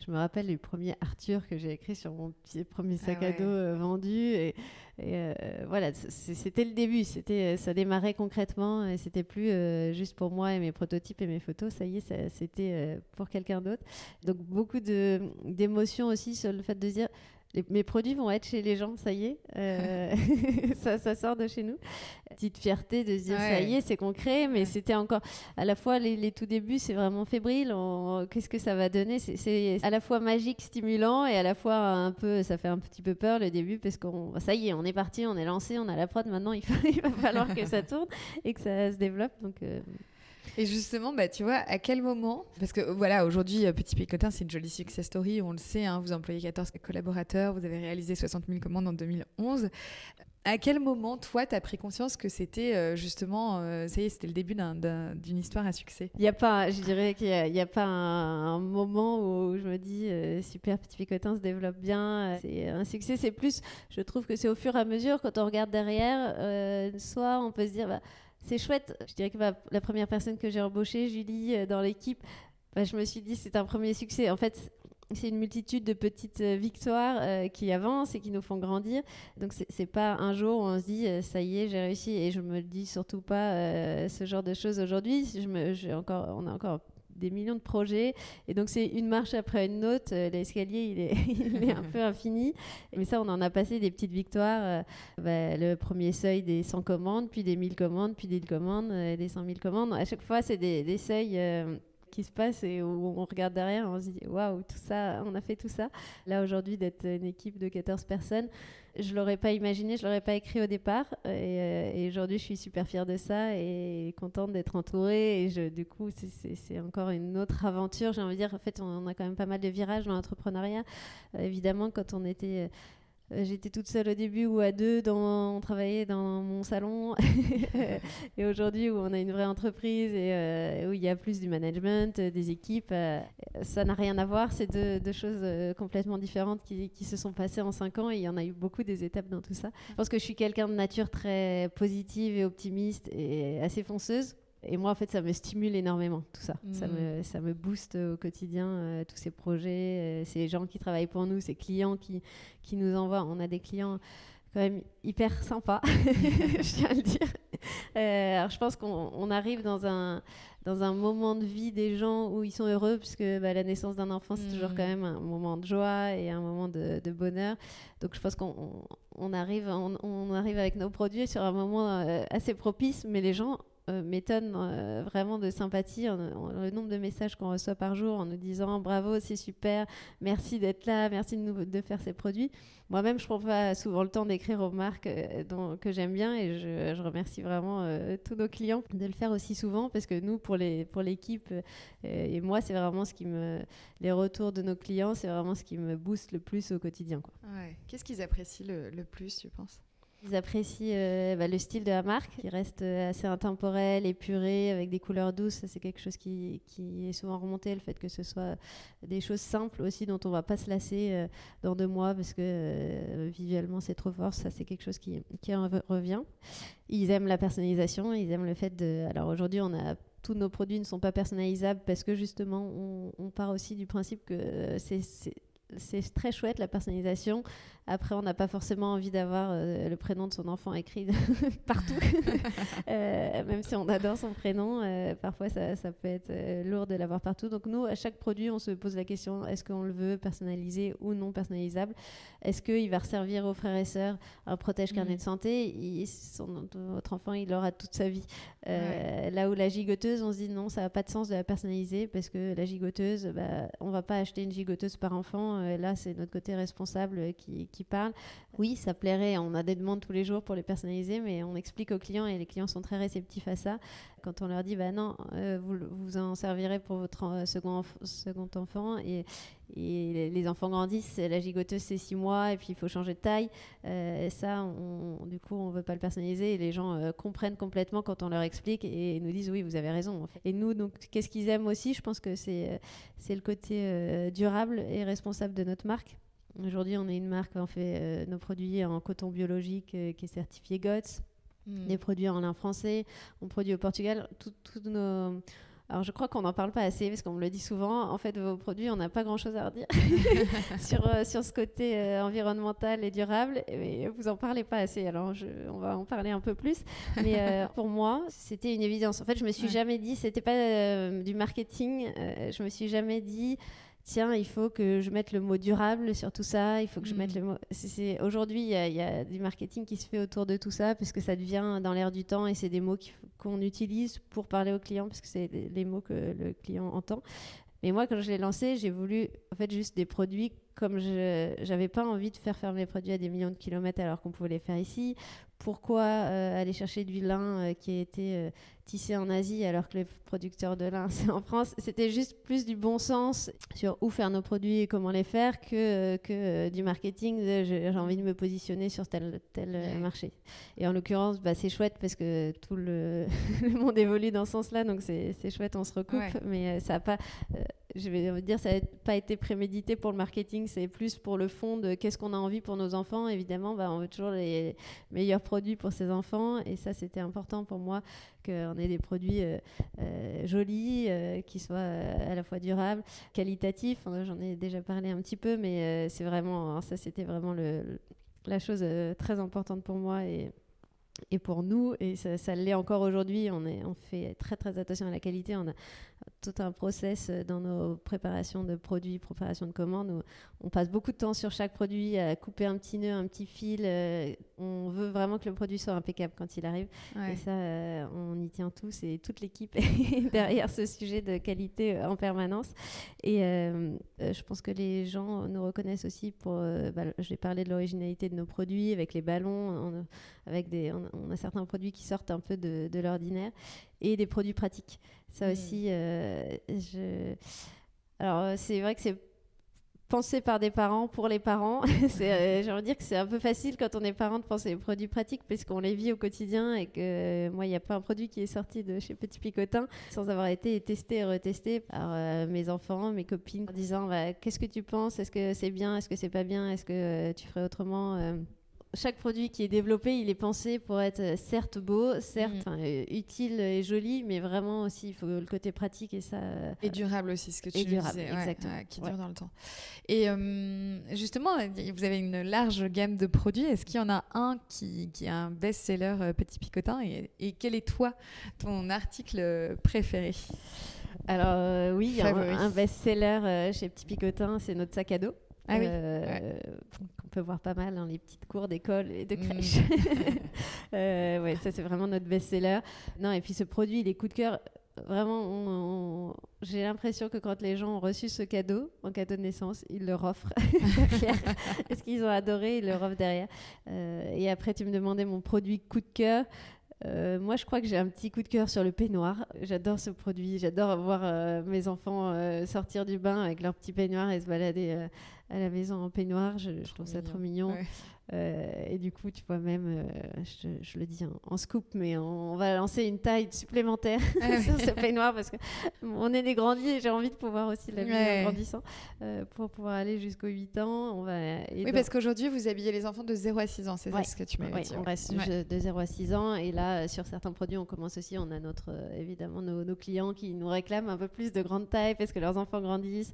je me rappelle le premier Arthur que j'ai écrit sur mon petit, premier ah sac à dos vendu. Et, voilà, c'était le début. C'était, ça démarrait concrètement et c'était plus juste pour moi et mes prototypes et mes photos. Ça y est, c'était pour quelqu'un d'autre. Donc beaucoup d'émotions aussi sur le fait de dire mes produits vont être chez les gens, ça y est, euh, ça, ça, sort de chez nous. Petite fierté de se dire, ça y est, c'est concret, mais c'était encore, à la fois, les, tout débuts, c'est vraiment fébrile. Qu'est-ce que ça va donner? C'est à la fois magique, stimulant, et à la fois un peu, ça fait un petit peu peur le début, parce qu'on, ça y est, on est parti, on est lancé, on a la prod, maintenant il, il va falloir que ça tourne et que ça se développe. Donc, euh, et justement, bah, tu vois, à quel moment Parce que voilà, aujourd'hui, euh, Petit Picotin, c'est une jolie success story, on le sait, hein, vous employez 14 collaborateurs, vous avez réalisé 60 000 commandes en 2011. À quel moment, toi, tu as pris conscience que c'était euh, justement, euh, ça y est, c'était le début d'une histoire à succès? Il n'y a pas, je dirais qu'il n'y a, pas un, moment où je me dis, super, Petit Picotin se développe bien, c'est un succès. C'est plus, je trouve que c'est au fur et à mesure, quand on regarde derrière, soit on peut se dire, bah, c'est chouette. Je dirais que la première personne que j'ai embauchée, Julie, euh, dans l'équipe, bah, je me suis dit c'est un premier succès. En fait, c'est une multitude de petites euh, victoires euh, qui avancent et qui nous font grandir. Donc c'est pas un jour où on se dit ça y est j'ai réussi et je me dis surtout pas ce genre de choses aujourd'hui. On a encore des millions de projets. Et donc, c'est une marche après une autre. Euh, l'escalier, il est, un peu infini. Mais ça, on en a passé des petites victoires. Euh, bah, le premier seuil des 100 commandes, puis des 1000 commandes, puis des commandes, euh, des 100 000 commandes. À chaque fois, c'est des, seuils qui se passent et où on regarde derrière, on se dit waouh, tout ça, on a fait tout ça. Là aujourd'hui, d'être une équipe de 14 personnes, je l'aurais pas imaginé, je l'aurais pas écrit au départ. Euh, et, aujourd'hui, je suis super fière de ça et contente d'être entourée. Et du coup, c'est encore une autre aventure. J'ai envie de dire, en fait, on, a quand même pas mal de virages dans l'entrepreneuriat. Euh, évidemment, quand on était euh, J'étais toute seule au début ou à deux, dans, on travaillait dans mon salon. et aujourd'hui, où on a une vraie entreprise et où il y a plus du management, des équipes, ça n'a rien à voir. C'est deux, choses complètement différentes qui, qui, se sont passées en cinq ans et il y en a eu beaucoup des étapes dans tout ça. Je pense que je suis quelqu'un de nature très positive et optimiste et assez fonceuse. Et moi, en fait, ça me stimule énormément, tout ça. Ça, mm. me, ça me booste au quotidien, euh, tous ces projets, euh, ces gens qui travaillent pour nous, ces clients qui, qui nous envoient. On a des clients quand même hyper sympas, je tiens à le dire. Euh, alors, je pense qu'on arrive dans un, dans un moment de vie des gens où ils sont heureux, puisque bah, la naissance d'un enfant, c'est toujours quand mm. même un moment de joie et un moment de, de bonheur. Donc, je pense qu'on on arrive, on, on, arrive avec nos produits sur un moment assez propice, mais les gens m'étonne euh, vraiment de sympathie, le nombre de messages qu'on reçoit par jour en nous disant bravo, c'est super, merci d'être là, merci de, faire ces produits. Moi-même, je prends pas souvent le temps d'écrire aux marques euh, que j'aime bien et je, remercie vraiment tous nos clients de le faire aussi souvent parce que nous, pour les pour l'équipe et moi, c'est vraiment ce qui me les retours de nos clients, c'est vraiment ce qui me booste le plus au quotidien. Qu'est-ce qu'ils apprécient le, le plus, tu penses? Ils apprécient euh, bah, le style de la marque, qui reste euh, assez intemporel, épuré, avec des couleurs douces. C'est quelque chose qui, est souvent remonté, le fait que ce soit des choses simples aussi, dont on ne va pas se lasser euh, dans deux mois, parce que visuellement c'est trop fort. Ça, c'est quelque chose qui, revient. Ils aiment la personnalisation, ils aiment le fait de... Alors aujourd'hui, tous nos produits ne sont pas personnalisables parce que justement, on, part aussi du principe que c'est très chouette la personnalisation. Après, on n'a pas forcément envie d'avoir euh, le prénom de son enfant écrit partout, euh, même si on adore son prénom. Euh, parfois, ça, ça, peut être lourd de l'avoir partout. Donc nous, à chaque produit, on se pose la question est-ce qu'on le veut personnalisé ou non personnalisable? Est-ce qu'il va servir aux frères et sœurs un protège carnet de mmh. santé Votre enfant, il l'aura toute sa vie. Là où la gigoteuse, on se dit non, ça n'a pas de sens de la personnaliser parce que la gigoteuse, bah, on va pas acheter une gigoteuse par enfant euh, là, c'est notre côté responsable qui, parle. Oui, ça plairait. On a des demandes tous les jours pour les personnaliser, mais on explique aux clients et les clients sont très réceptifs à ça. Quand on leur dit, bah non, euh, vous, vous en servirez pour votre euh, second, second enfant et, et les enfants grandissent, la gigoteuse c'est six mois et puis il faut changer de taille. et ça, du coup, on veut pas le personnaliser et les gens comprennent complètement quand on leur explique et nous disent oui, vous avez raison. Et nous, donc, qu'est-ce qu'ils aiment aussi? Je pense que c'est c'est le côté durable et responsable de notre marque. Aujourd'hui, on est une marque, on fait nos produits en coton biologique qui est certifié GOTS. Hmm. des produits en lin français, on produit au Portugal. Tous nos. Alors, je crois qu'on n'en parle pas assez parce qu'on me le dit souvent. En fait, vos produits, on n'a pas grand-chose à redire sur, euh, sur ce côté euh, environnemental et durable. Mais vous en parlez pas assez. Alors, je, on va en parler un peu plus. Mais euh, pour moi, c'était une évidence. En fait, je me suis jamais dit, c'était pas du marketing. je me suis jamais dit tiens, il faut que je mette le mot durable sur tout ça, il faut que je mette mm. le mot. C'est, aujourd'hui, il y, a du marketing qui se fait autour de tout ça, parce que ça devient dans l'air du temps et c'est des mots qu'on utilise pour parler au client, parce que c'est les mots que le client entend. Mais moi, quand je l'ai lancé, j'ai voulu en fait juste des produits comme je n'avais pas envie de faire faire mes produits à des millions de kilomètres alors qu'on pouvait les faire ici. Pourquoi euh, aller chercher du lin euh, qui a été euh, tissé en Asie alors que les producteurs de lin c'est en France C'était juste plus du bon sens sur où faire nos produits et comment les faire que, que du marketing. J'ai envie de me positionner sur tel tel marché. Et en l'occurrence, bah, c'est chouette parce que tout le, monde évolue dans ce sens-là, donc c'est chouette, on se recoupe. Mais ça n'a pas je vais dire, ça n'a pas été prémédité pour le marketing, c'est plus pour le fond de qu'est-ce qu'on a envie pour nos enfants. Évidemment, bah, on veut toujours les meilleurs produits pour ses enfants, et ça, c'était important pour moi qu'on ait des produits euh, euh, jolis, euh, qui soient à la fois durables, qualitatifs. J'en ai déjà parlé un petit peu, mais c'est vraiment, ça, c'était vraiment la chose très importante pour moi et pour nous, et ça, l'est encore aujourd'hui, on, fait très très attention à la qualité. Tout un process euh, dans nos préparations de produits, préparation de commandes, où on passe beaucoup de temps sur chaque produit à couper un petit nœud, un petit fil. Euh, on veut vraiment que le produit soit impeccable quand il arrive. Et ça, euh, on y tient tous et toute l'équipe est derrière ce sujet de qualité en permanence. Et je pense que les gens nous reconnaissent aussi pour. Bah, J'ai parlé de l'originalité de nos produits avec les ballons, avec des, on, a certains produits qui sortent un peu de, de l'ordinaire et des produits pratiques. Ça hmm. aussi, euh, je... alors euh, c'est vrai que c'est pensé par des parents pour les parents. euh, J'ai envie de dire que c'est un peu facile quand on est parent de penser aux produits pratiques puisqu'on les vit au quotidien et que moi, il n'y a pas un produit qui est sorti de chez Petit Picotin sans avoir été testé et retesté par mes enfants, mes copines, en disant bah, qu'est-ce que tu penses? Est-ce que c'est bien? Est-ce que c'est pas bien? Est-ce que tu ferais autrement? Chaque produit qui est développé, il est pensé pour être euh, certes beau, certes mm. euh, utile et joli, mais vraiment aussi il faut le côté pratique et ça. Euh, et durable aussi, ce que tu durable, disais, exactement. qui dure dans le temps. Et justement, vous avez une large gamme de produits. Est-ce qu'il y en a un qui, qui est un best-seller Petit Picotin et, et, quel est toi ton article préféré? Alors oui, il y a un, best-seller chez Petit Picotin, c'est notre sac à dos. Ah oui. Euh, on peut voir pas mal dans les petites cours d'école et de mm. crèche. euh, ouais, ça c'est vraiment notre best-seller. Non, et puis ce produit, les coups de cœur, vraiment, j'ai l'impression que quand les gens ont reçu ce cadeau, en cadeau de naissance, ils leur offrent Est-ce qu'ils ont adoré, ils leur offrent derrière. Euh, et après, tu me demandais mon produit coup de cœur. Euh, moi, je crois que j'ai un petit coup de cœur sur le peignoir. J'adore ce produit. J'adore voir euh, mes enfants euh, sortir du bain avec leur petit peignoir et se balader à la maison en peignoir. Je, trouve ça trop mignon. Et du coup, tu vois, même, je, le dis en, scoop, mais on, va lancer une taille supplémentaire ah sur ce peignoir parce qu'on est des grandis et j'ai envie de pouvoir aussi ouais. en grandissant pour pouvoir aller jusqu'aux 8 ans. On va, oui, parce qu'aujourd'hui, vous habillez les enfants de 0 à 6 ans, c'est ça ce que tu m'as dit. on reste de 0 à 6 ans et là, sur certains produits, on commence aussi, on a notre, évidemment nos, nos, clients qui nous réclament un peu plus de grande taille parce que leurs enfants grandissent.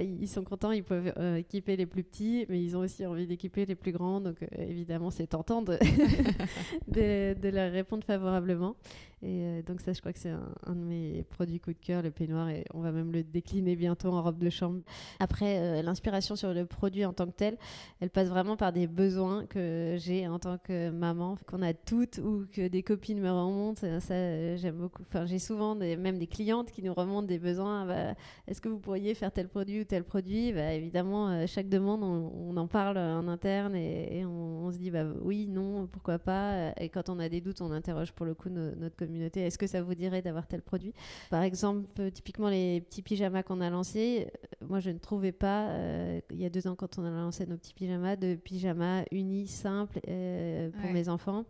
ils sont contents, ils peuvent euh, équiper les plus petits, mais ils ont aussi envie d'équiper les plus grands. Donc, euh, évidemment, c'est tentant de, de, leur répondre favorablement. Et euh, donc ça, je crois que c'est un, de mes produits coup de cœur, le peignoir, et on va même le décliner bientôt en robe de chambre. Après, euh, l'inspiration sur le produit en tant que tel, elle passe vraiment par des besoins que j'ai en tant que maman, qu'on a toutes ou que des copines me remontent. Ça, euh, j'aime beaucoup. Enfin, j'ai souvent même des clientes qui nous remontent des besoins. Bah, est-ce que vous pourriez faire tel produit ou tel produit? Bah, Évidemment, chaque demande, on, en parle en interne et, on, se dit bah, oui, non, pourquoi pas? Et quand on a des doutes, on interroge pour le coup notre communauté est-ce que ça vous dirait d'avoir tel produit? Par exemple, euh, typiquement les petits pyjamas qu'on a lancés, euh, moi je ne trouvais pas, euh, il y a deux ans quand on a lancé nos petits pyjamas, de pyjamas unis, simples pour mes enfants.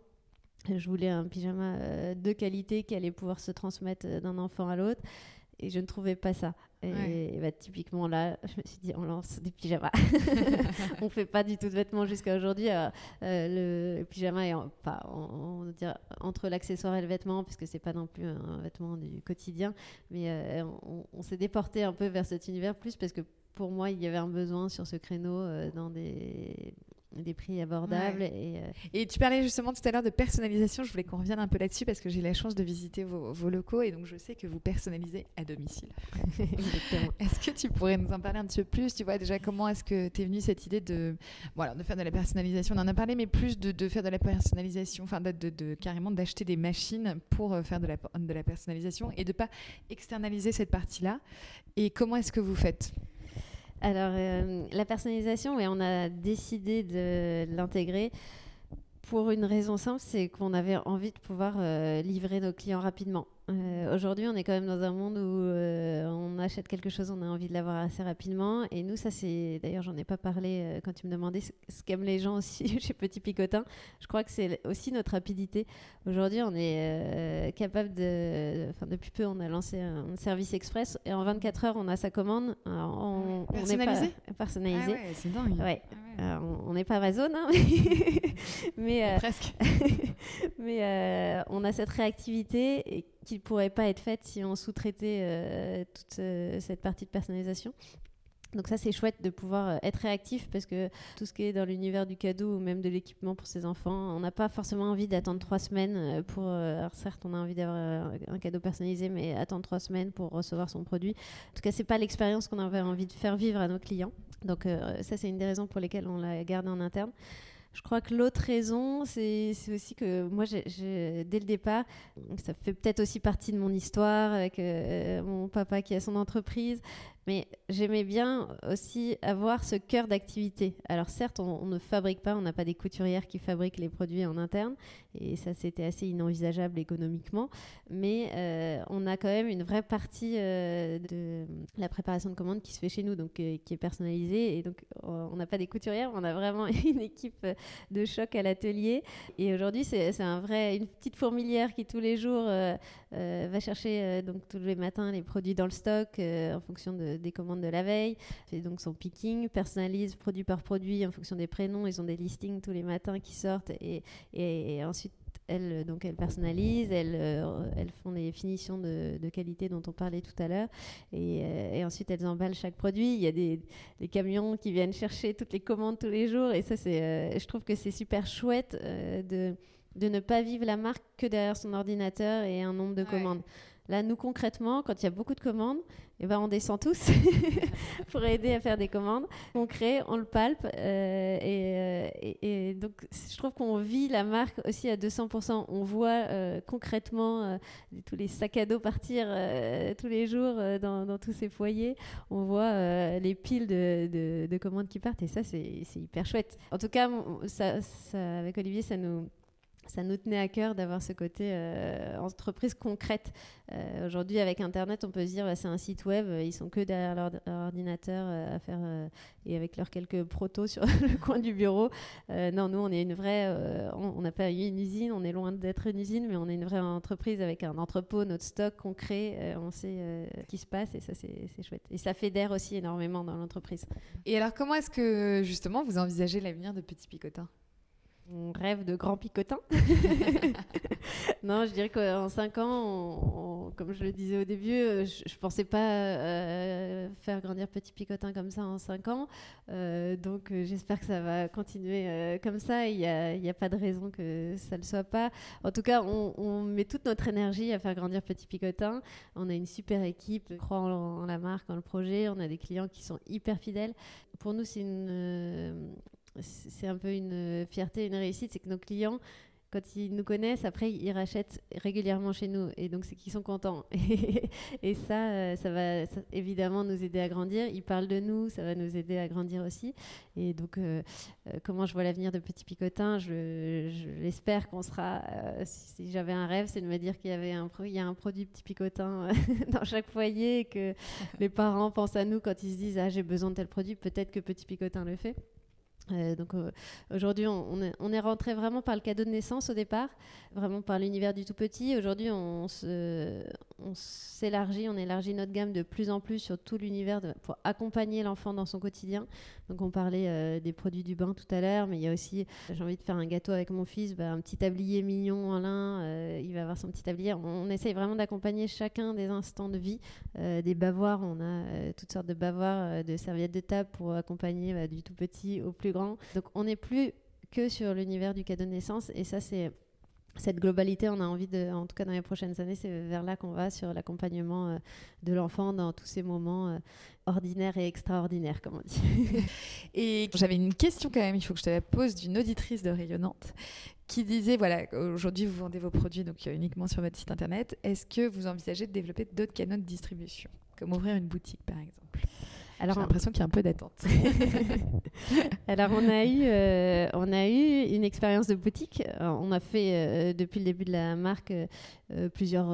Je voulais un pyjama de qualité qui allait pouvoir se transmettre d'un enfant à l'autre et je ne trouvais pas ça. Et, bah, typiquement là, je me suis dit, on lance des pyjamas. on fait pas du tout de vêtements jusqu'à aujourd'hui. Euh, euh, le, pyjama est pas, on, entre l'accessoire et le vêtement, puisque c'est pas non plus un vêtement du quotidien. Mais euh, on, on s'est déporté un peu vers cet univers plus parce que pour moi, il y avait un besoin sur ce créneau dans des des prix abordables. Et, euh, et, tu parlais justement tout à l'heure de personnalisation. Je voulais qu'on revienne un peu là-dessus parce que j'ai la chance de visiter vos, locaux et donc je sais que vous personnalisez à domicile. est-ce que tu pourrais nous en parler un petit peu plus? Tu vois déjà comment est-ce que tu es venue cette idée de, voilà, de faire de la personnalisation? On en a parlé, mais plus de, de faire de la personnalisation, enfin de, de, carrément d'acheter des machines pour euh, faire de la, de la personnalisation et de pas externaliser cette partie-là. Et comment est-ce que vous faites? Alors, euh, la personnalisation, on a décidé de l'intégrer pour une raison simple, c'est qu'on avait envie de pouvoir euh, livrer nos clients rapidement. Euh, aujourd'hui, on est quand même dans un monde où euh, on achète quelque chose, on a envie de l'avoir assez rapidement. Et nous, ça c'est. D'ailleurs, j'en ai pas parlé euh, quand tu me demandais ce qu'aiment les gens aussi chez Petit Picotin. Je crois que c'est aussi notre rapidité. Aujourd'hui, on est capable de. Enfin, depuis peu, on a lancé un service express et en 24 heures, on a sa commande. on, personnalisé pas personnalisé? Ah ouais, c'est dingue. Ouais. Ah on n'est pas Amazon, hein, mais, presque. mais on a cette réactivité et qui ne pourrait pas être faite si on sous-traitait euh, toute euh, cette partie de personnalisation. Donc ça c'est chouette de pouvoir euh, être réactif parce que tout ce qui est dans l'univers du cadeau ou même de l'équipement pour ses enfants, on n'a pas forcément envie d'attendre trois semaines pour. alors certes on a envie d'avoir un cadeau personnalisé, mais attendre trois semaines pour recevoir son produit. En tout cas c'est pas l'expérience qu'on avait envie de faire vivre à nos clients. Donc ça c'est une des raisons pour lesquelles on l'a gardé en interne. Je crois que l'autre raison, c'est aussi que moi, dès le départ, ça fait peut-être aussi partie de mon histoire avec euh, mon papa qui a son entreprise. Mais j'aimais bien aussi avoir ce cœur d'activité. Alors certes, on, ne fabrique pas, on n'a pas des couturières qui fabriquent les produits en interne, et ça c'était assez inenvisageable économiquement, mais euh, on a quand même une vraie partie euh, de la préparation de commandes qui se fait chez nous, donc euh, qui est personnalisée, et donc on n'a pas des couturières, on a vraiment une équipe de choc à l'atelier, et aujourd'hui c'est un vrai, une petite fourmilière qui tous les jours va chercher donc tous les matins les produits dans le stock en fonction de des commandes de la veille, fait donc son picking, personnalise produit par produit en fonction des prénoms. Ils ont des listings tous les matins qui sortent et, et, ensuite elles, donc elles personnalisent, elles, euh, elles font des finitions de, de, qualité dont on parlait tout à l'heure, et, euh, et, ensuite elles emballent chaque produit. Il y a des, des, camions qui viennent chercher toutes les commandes tous les jours, et ça, c'est, euh, je trouve que c'est super chouette de, de ne pas vivre la marque que derrière son ordinateur et un nombre de commandes. Là, nous, concrètement, quand il y a beaucoup de commandes, eh ben, on descend tous pour aider à faire des commandes. On crée, on le palpe. Euh, euh, et, donc, je trouve qu'on vit la marque aussi à 200%. On voit euh, concrètement tous les sacs à dos partir tous les jours dans, tous ces foyers. On voit les piles de, commandes qui partent. Et ça, c'est hyper chouette. En tout cas, avec Olivier, ça nous ça nous tenait à cœur d'avoir ce côté euh, entreprise concrète. Euh, aujourd'hui, avec Internet, on peut se dire bah, c'est un site web, ils sont que derrière leur, ordinateur euh, à faire et avec leurs quelques protos sur le coin du bureau. non, nous, on est une vraie. on n'a pas eu une usine, on est loin d'être une usine, mais on est une vraie entreprise avec un entrepôt, notre stock concret. on sait ce qui se passe et ça, c'est chouette. Et ça fédère aussi énormément dans l'entreprise. Et alors, comment est-ce que justement vous envisagez l'avenir de Petit Picotin? On rêve de grand picotin. non, je dirais qu'en 5 ans, comme je le disais au début, euh, je, ne pensais pas euh, faire grandir petit picotin comme ça en 5 ans. Euh, donc j'espère que ça va continuer comme ça. Il n'y a, pas de raison que ça ne le soit pas. En tout cas, on, met toute notre énergie à faire grandir petit picotin. On a une super équipe, on croit en la marque, en le projet. On a des clients qui sont hyper fidèles. Pour nous, c'est une c'est un peu une fierté, une réussite, c'est que nos clients, quand ils nous connaissent, après ils rachètent régulièrement chez nous, et donc c'est qu'ils sont contents. et ça, euh, ça va évidemment nous aider à grandir. Ils parlent de nous, ça va nous aider à grandir aussi. Et donc, euh, euh, comment je vois l'avenir de Petit Picotin? Je, l'espère qu'on sera. si, j'avais un rêve, c'est de me dire qu'il y avait un, il y a un produit Petit Picotin dans chaque foyer, et que les parents pensent à nous quand ils se disent ah j'ai besoin de tel produit. Peut-être que Petit Picotin le fait. Euh, donc euh, aujourd'hui, on, on, est, rentré vraiment par le cadeau de naissance au départ, vraiment par l'univers du tout petit. Aujourd'hui, on, s'élargit, on, élargit notre gamme de plus en plus sur tout l'univers pour accompagner l'enfant dans son quotidien. Donc on parlait euh, des produits du bain tout à l'heure, mais il y a aussi, j'ai envie de faire un gâteau avec mon fils, bah, un petit tablier mignon en lin, il va avoir son petit tablier. On, essaye vraiment d'accompagner chacun des instants de vie, des bavoirs, on a toutes sortes de bavoirs, de serviettes de table pour accompagner bah, du tout petit au plus grand. Donc on n'est plus que sur l'univers du cadeau de naissance et ça c'est cette globalité, on a envie de, en tout cas dans les prochaines années, c'est vers là qu'on va sur l'accompagnement euh, de l'enfant dans tous ces moments euh, ordinaires et extraordinaires, comme on dit. et j'avais une question quand même, il faut que je te la pose d'une auditrice de Rayonnante qui disait voilà, aujourd'hui vous vendez vos produits donc euh, uniquement sur votre site internet. Est-ce que vous envisagez de développer d'autres canaux de distribution, comme ouvrir une boutique par exemple alors, J'ai l'impression qu'il y a un peu d'attente. Alors, on a eu, euh, on a eu une expérience de boutique. on a fait euh, depuis le début de la marque euh, plusieurs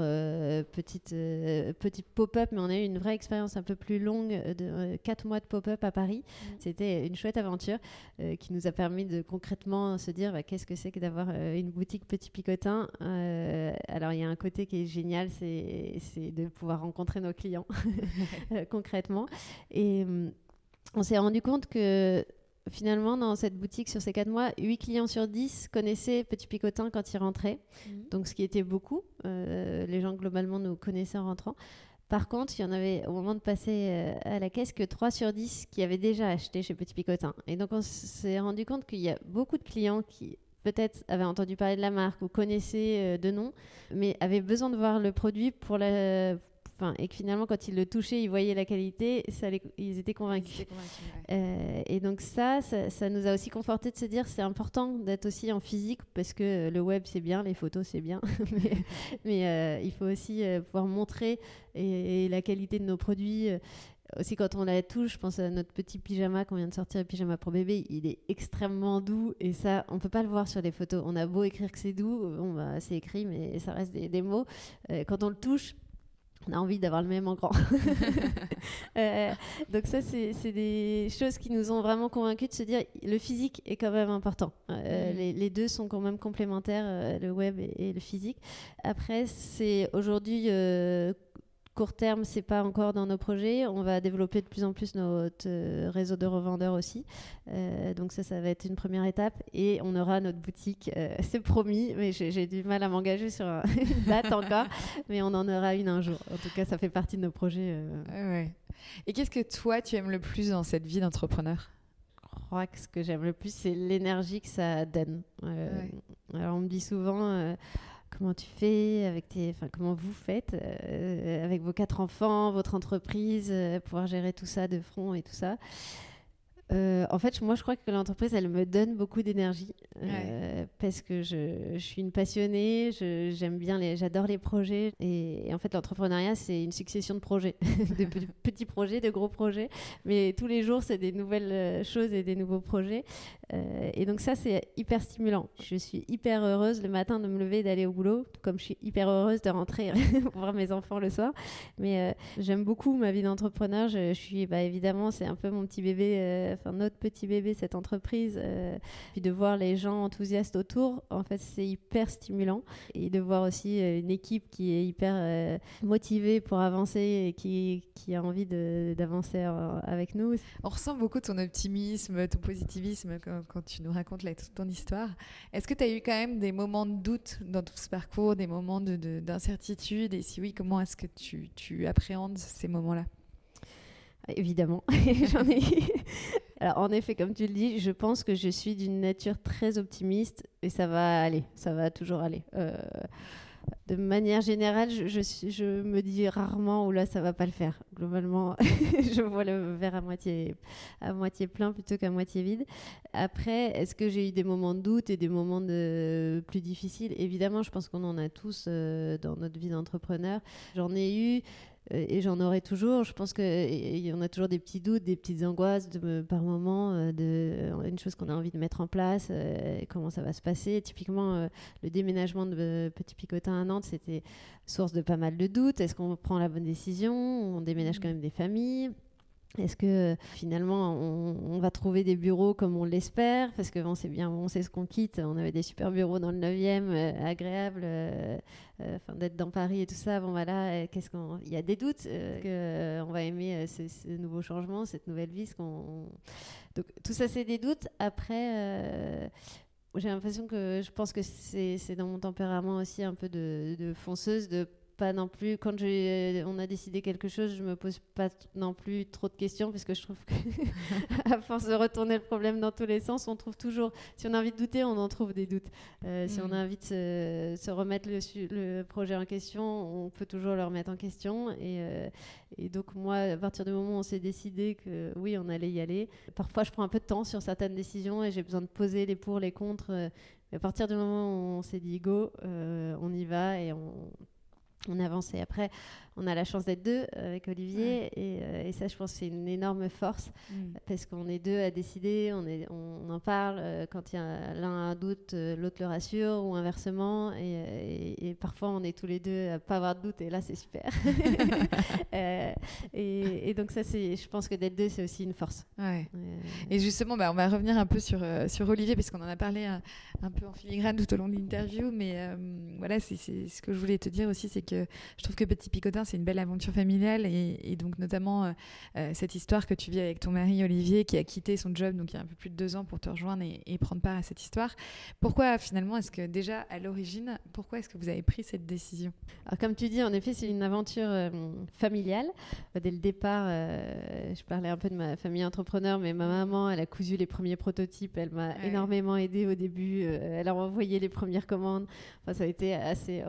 petites petits pop-up, mais on a eu une vraie expérience un peu plus longue de quatre mois de pop-up à Paris. Mm. C'était une chouette aventure qui nous a permis de concrètement se dire bah, qu'est-ce que c'est que d'avoir une boutique petit picotin. alors, il y a un côté qui est génial, c'est de pouvoir rencontrer nos clients concrètement. Et euh, on s'est rendu compte que finalement, dans cette boutique, sur ces quatre mois, 8 clients sur 10 connaissaient Petit Picotin quand ils rentraient. Mhm. Donc, ce qui était beaucoup. Euh, les gens, globalement, nous connaissaient en rentrant. Par contre, il y en avait, au moment de passer euh, à la caisse, que 3 sur 10 qui avaient déjà acheté chez Petit Picotin. Et donc, on s'est rendu compte qu'il y a beaucoup de clients qui peut-être avaient entendu parler de la marque ou connaissaient de nom, mais avaient besoin de voir le produit pour la, et que finalement, quand ils le touchaient, ils voyaient la qualité, ça ils étaient convaincus. Euh, et donc ça, ça, nous a aussi conforté de se dire c'est important d'être aussi en physique parce que le web c'est bien, les photos c'est bien, mais, euh, il faut aussi euh, pouvoir montrer et, la qualité de nos produits. aussi quand on la touche, je pense à notre petit pyjama qu'on vient de sortir, le pyjama pour bébé, il est extrêmement doux et ça, on peut pas le voir sur les photos. On a beau écrire que c'est doux, bon, bah, c'est écrit, mais ça reste des, des mots. quand on le touche, on a envie d'avoir le même en grand. Euh, donc ça, c'est des choses qui nous ont vraiment convaincus de se dire le physique est quand même important. Euh, mm. les, deux sont quand même complémentaires, euh, le web et, le physique. Après, c'est aujourd'hui court terme, c'est pas encore dans nos projets. On va développer de plus en plus notre euh, réseau de revendeurs aussi. Euh, donc ça, ça va être une première étape. Et on aura notre boutique, euh, c'est promis, mais j'ai du mal à m'engager sur une date encore. mais on en aura une un jour. En tout cas, ça fait partie de nos projets. Et qu'est-ce que toi, tu aimes le plus dans cette vie d'entrepreneur? Je crois que ce que j'aime le plus, c'est l'énergie que ça donne. Alors, on me dit souvent comment tu fais avec tes, enfin comment vous faites euh, avec vos quatre enfants, votre entreprise, euh, pouvoir gérer tout ça de front et tout ça. Euh, en fait, moi, je crois que l'entreprise, elle me donne beaucoup d'énergie parce que je, suis une passionnée, j'aime bien, les, j'adore les projets. Et, en fait, l'entrepreneuriat, c'est une succession de projets, de petits projets, de gros projets. Mais tous les jours, c'est des nouvelles choses et des nouveaux projets. Euh, et donc ça, c'est hyper stimulant. Je suis hyper heureuse le matin de me lever d'aller au boulot, comme je suis hyper heureuse de rentrer pour voir mes enfants le soir. Mais euh, j'aime beaucoup ma vie d'entrepreneur. Je, suis, bah, évidemment, c'est un peu mon petit bébé, euh, enfin notre petit bébé, cette entreprise. puis de voir les gens enthousiastes autour, en fait, c'est hyper stimulant. Et de voir aussi une équipe qui est hyper motivée pour avancer et qui, a envie d'avancer avec nous. On ressent beaucoup ton optimisme, ton positivisme tu nous racontes toute ton histoire. Est-ce que tu as eu quand même des moments de doute dans tout ce parcours, des moments d'incertitude? Et si oui, comment est-ce que tu, tu appréhendes ces moments-là? Évidemment, j'en ai eu. Alors, en effet, comme tu le dis, je pense que je suis d'une nature très optimiste et ça va aller, ça va toujours aller. Euh, de manière générale, je, me dis rarement où là ça va pas le faire. Globalement, je vois le verre à moitié, à moitié plein plutôt qu'à moitié vide. Après, est-ce que j'ai eu des moments de doute et des moments de plus difficiles? Évidemment, je pense qu'on en a tous euh, dans notre vie d'entrepreneur. J'en ai eu. Euh, et j'en aurai toujours. Je pense qu'il y en a toujours des petits doutes, des petites angoisses de, par moment, euh, de, une chose qu'on a envie de mettre en place, euh, comment ça va se passer. Typiquement, le déménagement de Petit Picotin à Nantes, c'était source de pas mal de doutes. Est-ce qu'on prend la bonne décision? On déménage mmh. quand même des familles. Est-ce que finalement on, va trouver des bureaux comme on l'espère? Parce que bon, c'est bien, on sait ce qu'on quitte. On avait des super bureaux dans le 9e, euh, agréables, euh, euh, d'être dans Paris et tout ça. Bon voilà, qu'est-ce Il y a des doutes qu'on va aimer ce, nouveau changement, cette nouvelle vie. Donc tout ça, c'est des doutes. Après. j'ai l'impression que je pense que c'est, dans mon tempérament aussi un peu de, de fonceuse de pas non plus, quand on a décidé quelque chose, je me pose pas non plus trop de questions parce que je trouve qu'à force de retourner le problème dans tous les sens, on trouve toujours, si on a envie de douter, on en trouve des doutes. Euh, si on a mm. envie de se, remettre le, projet en question, on peut toujours le remettre en question. Et, euh, et donc moi, à partir du moment où on s'est décidé que oui, on allait y aller, parfois je prends un peu de temps sur certaines décisions et j'ai besoin de poser les pour, les contre. Euh, mais à partir du moment où on s'est dit go, on y va et on, on avance. Et après, on a la chance d'être deux euh, avec Olivier. Euh, et, ça, je pense, c'est une énorme force mm. parce qu'on est deux à décider, on, est, on, en parle. Euh, quand il y a l'un a un doute, l'autre le rassure ou inversement. Et, parfois, on est tous les deux à pas avoir de doute. Et là, c'est super. et, donc, ça, c'est, je pense que d'être deux, c'est aussi une force. et justement, bah, on va revenir un peu sur, sur Olivier parce qu'on en a parlé un, peu en filigrane tout au long de l'interview. Mais voilà, c'est, ce que je voulais te dire aussi, c'est que je trouve que Petit Picotin, c'est une belle aventure familiale et, donc notamment euh, euh, cette histoire que tu vis avec ton mari Olivier qui a quitté son job donc il y a un peu plus de deux ans pour te rejoindre et, prendre part à cette histoire. Pourquoi finalement est-ce que déjà à l'origine, pourquoi est-ce que vous avez pris cette décision? Alors comme tu dis, en effet c'est une aventure euh, familiale. Dès le départ, je parlais un peu de ma famille entrepreneur, mais ma maman elle a cousu les premiers prototypes, elle m'a énormément aidée au début, elle a envoyé les premières commandes. Enfin ça a été assez,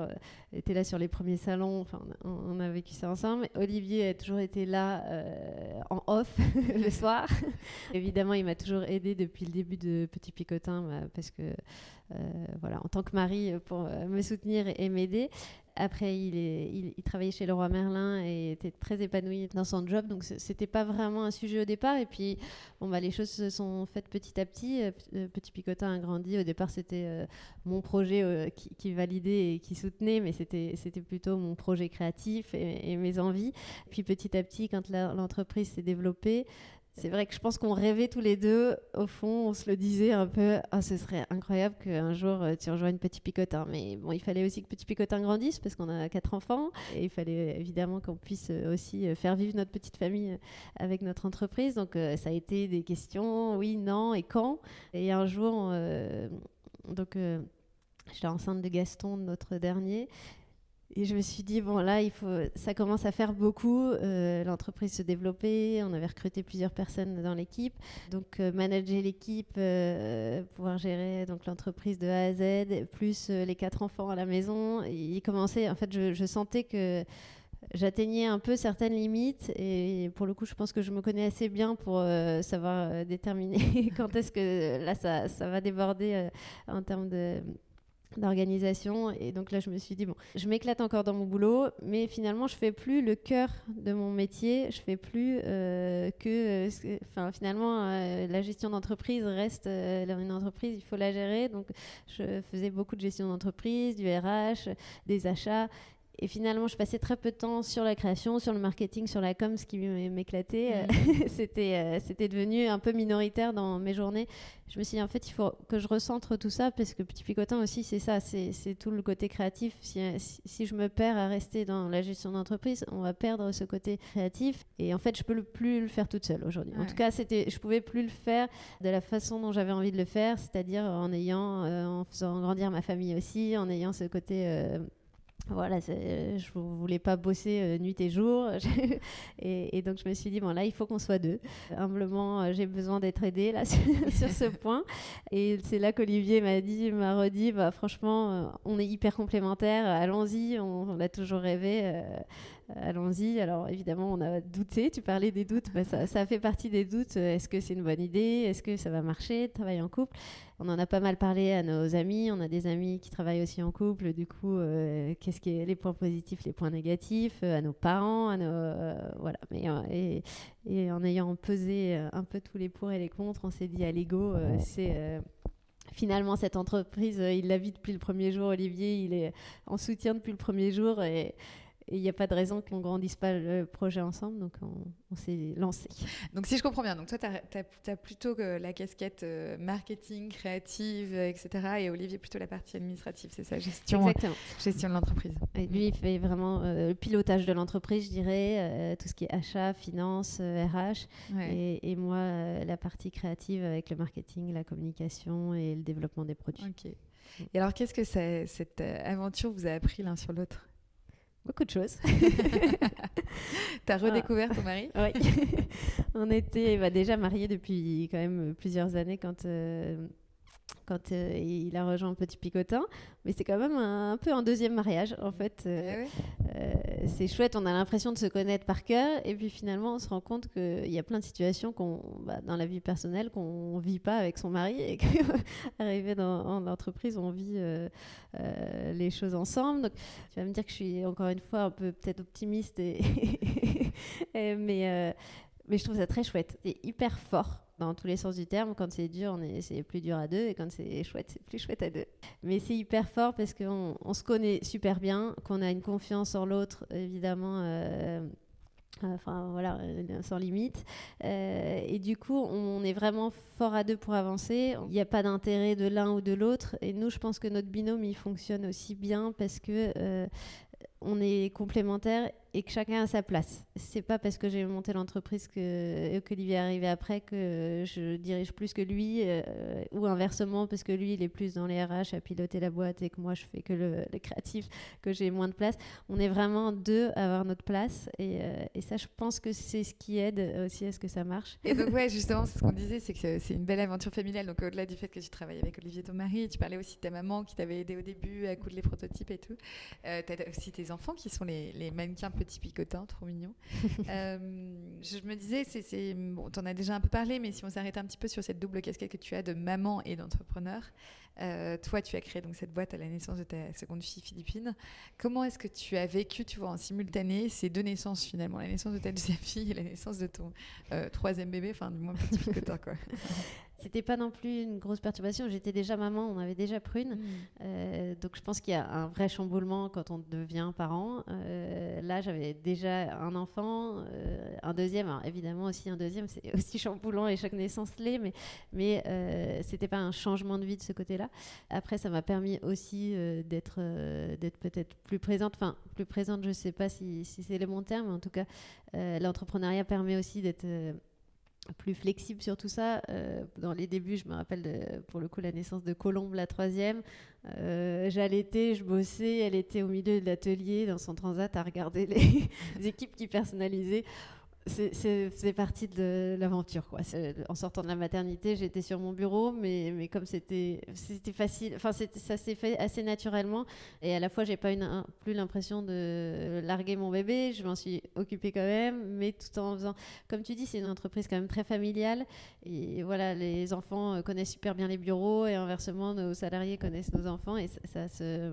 elle était là sur les premiers Enfin on, a vécu ça ensemble. Olivier a toujours été là euh, en off le soir. Évidemment, il m'a toujours aidé depuis le début de Petit Picotin bah, parce que, euh, voilà, en tant que mari, pour euh, me soutenir et m'aider. Après, il, travaillait chez le roi Merlin et était très épanoui dans son job. Donc, c'était pas vraiment un sujet au départ. Et puis, bon, bah, les choses se sont faites petit à petit. Euh, euh, petit Picotin a grandi. Au départ, c'était euh, mon projet qui, validait et qui soutenait, mais c'était plutôt mon projet créatif et, et, mes envies. Puis, petit à petit, quand l'entreprise s'est développée, c'est vrai que je pense qu'on rêvait tous les deux, au fond, on se le disait un peu, ah, ce serait incroyable qu'un jour euh, tu rejoignes Petit Picotin. Mais bon, il fallait aussi que Petit Picotin grandisse parce qu'on a quatre enfants et il fallait évidemment qu'on puisse euh, aussi euh, faire vivre notre petite famille avec notre entreprise. Donc ça a été des questions, oui, non et quand. Et un jour, donc j'étais enceinte de Gaston, notre dernier, et je me suis dit, bon, là, il faut, ça commence à faire beaucoup. Euh, l'entreprise se développait, on avait recruté plusieurs personnes dans l'équipe. Donc, euh, manager l'équipe, euh, pouvoir gérer l'entreprise de A à Z, plus les quatre enfants à la maison. il commençait, en fait, je, sentais que j'atteignais un peu certaines limites. Et pour le coup, je pense que je me connais assez bien pour savoir déterminer quand est-ce que là, ça, ça va déborder en termes de d'organisation. Et donc là, je me suis dit, bon, je m'éclate encore dans mon boulot, mais finalement, je fais plus le cœur de mon métier. Je fais plus euh, que, euh, enfin, finalement, euh, la gestion d'entreprise reste une entreprise, il faut la gérer. Donc, je faisais beaucoup de gestion d'entreprise, du RH, des achats. Et finalement, je passais très peu de temps sur la création, sur le marketing, sur la com, ce qui m'éclatait. Mm. c'était, euh, c'était devenu un peu minoritaire dans mes journées. Je me suis dit, en fait, il faut que je recentre tout ça parce que Petit Picotin aussi, c'est ça, c'est, tout le côté créatif. Si, si, je me perds à rester dans la gestion d'entreprise, on va perdre ce côté créatif. Et en fait, je peux plus le faire toute seule aujourd'hui. En tout cas, c'était, je pouvais plus le faire de la façon dont j'avais envie de le faire, c'est-à-dire en ayant, euh, en faisant grandir ma famille aussi, en ayant ce côté euh, voilà, je ne voulais pas bosser euh, nuit et jour. et, donc, je me suis dit, bon, là, il faut qu'on soit deux. Humblement, euh, j'ai besoin d'être aidée là, sur ce point. Et c'est là qu'Olivier m'a dit, m'a redit, bah, franchement, euh, on est hyper complémentaires, allons-y, on, on, a toujours rêvé. Allons-y. Alors évidemment, on a douté. Tu parlais des doutes. Bah, ça, ça, fait partie des doutes. Est-ce que c'est une bonne idée? Est-ce que ça va marcher? Travailler en couple on en a pas mal parlé à nos amis. On a des amis qui travaillent aussi en couple. Du coup, euh, qu'est-ce qui est les points positifs, les points négatifs euh, À nos parents, à nos euh, voilà. Mais et, en ayant pesé un peu tous les pour et les contre, on s'est dit à l'ego, c'est finalement cette entreprise, il la vit depuis le premier jour. Olivier, il est en soutien depuis le premier jour et et il n'y a pas de raison qu'on grandisse pas le projet ensemble, donc on, s'est lancé. Donc si je comprends bien, donc toi, tu as, plutôt la casquette euh, marketing, créative, etc. Et Olivier plutôt la partie administrative, c'est ça, gestion, Exactement. gestion de l'entreprise. Et lui, il fait vraiment euh, le pilotage de l'entreprise, je dirais, euh, tout ce qui est achat, finance, RH. Et, moi, la partie créative avec le marketing, la communication et le développement des produits. Ok. Et alors, qu'est-ce que cette aventure vous a appris l'un sur l'autre? Beaucoup de choses. T'as redécouvert ton mari Oui. On était bah, déjà mariés depuis quand même plusieurs années quand euh, quand euh, il a rejoint Petit Picotin. Mais c'est quand même un, peu un deuxième mariage, en fait. Euh, ah euh, c'est chouette, on a l'impression de se connaître par cœur. Et puis finalement, on se rend compte qu'il y a plein de situations qu'on, bah, dans la vie personnelle qu'on ne vit pas avec son mari. Et qu'arrivé dans l'entreprise, on vit les choses ensemble. Donc tu vas me dire que je suis encore une fois un peu peut-être optimiste. Et mais, mais je trouve ça très chouette. C'est hyper fort dans tous les sens du terme. Quand c'est dur, c'est plus dur à deux, et quand c'est chouette, c'est plus chouette à deux. Mais c'est hyper fort parce qu'on on se connaît super bien, qu'on a une confiance en l'autre, évidemment. Euh, enfin voilà, euh, sans limite. Euh, et du coup, on est vraiment fort à deux pour avancer. Il n'y a pas d'intérêt de l'un ou de l'autre. Et nous, je pense que notre binôme, il fonctionne aussi bien parce que on est complémentaires et que chacun a sa place. C'est pas parce que j'ai monté l'entreprise que, que Olivier est arrivé après que je dirige plus que lui, euh, ou inversement parce que lui il est plus dans les RH à piloter la boîte et que moi je fais que le, créatif, que j'ai moins de place. On est vraiment deux à avoir notre place et, euh, et ça je pense que c'est ce qui aide aussi à ce que ça marche. Et donc ouais justement c'est ce qu'on disait, c'est que c'est une belle aventure familiale. Donc au-delà du fait que tu travailles avec Olivier ton mari, tu parlais aussi de ta maman qui t'avait aidé au début à coudre les prototypes et tout. Euh, tu as aussi tes enfants qui sont les, les mannequins petit picotin, trop mignon. Euh, je me disais, c'est, bon, tu en as déjà un peu parlé, mais si on s'arrête un petit peu sur cette double casquette que tu as de maman et d'entrepreneur, euh, toi, tu as créé donc cette boîte à la naissance de ta seconde fille Philippine. Comment est-ce que tu as vécu, tu vois, en simultané ces deux naissances finalement, la naissance de ta deuxième fille et la naissance de ton euh, troisième bébé, enfin du moins petit picotin quoi. C'était pas non plus une grosse perturbation. J'étais déjà maman, on avait déjà prune. Mm. Euh, donc je pense qu'il y a un vrai chamboulement quand on devient parent. Euh, là, j'avais déjà un enfant, euh, un deuxième. Alors, évidemment, aussi un deuxième, c'est aussi chamboulant et chaque naissance l'est, mais, mais c'était pas un changement de vie de ce côté-là. Après, ça m'a permis aussi d'être d'être peut-être plus présente. Enfin, plus présente, je sais pas si, si c'est le bon terme, en tout cas, l'entrepreneuriat permet aussi d'être plus flexible sur tout ça. Euh, dans les débuts, je me rappelle pour le coup la naissance de Colombe, la troisième. Euh, J'allaitais, je bossais, elle était au milieu de l'atelier dans son transat à regarder les, équipes qui personnalisaient. C'est partie de l'aventure. quoi. En sortant de la maternité, j'étais sur mon bureau, mais, mais comme c'était facile, enfin ça s'est fait assez naturellement. Et à la fois, j'ai pas une, plus l'impression de larguer mon bébé. Je m'en suis occupée quand même, mais tout en faisant, comme tu dis, c'est une entreprise quand même très familiale. Et voilà, les enfants euh, connaissent super bien les bureaux et inversement, nos salariés connaissent nos enfants et ça se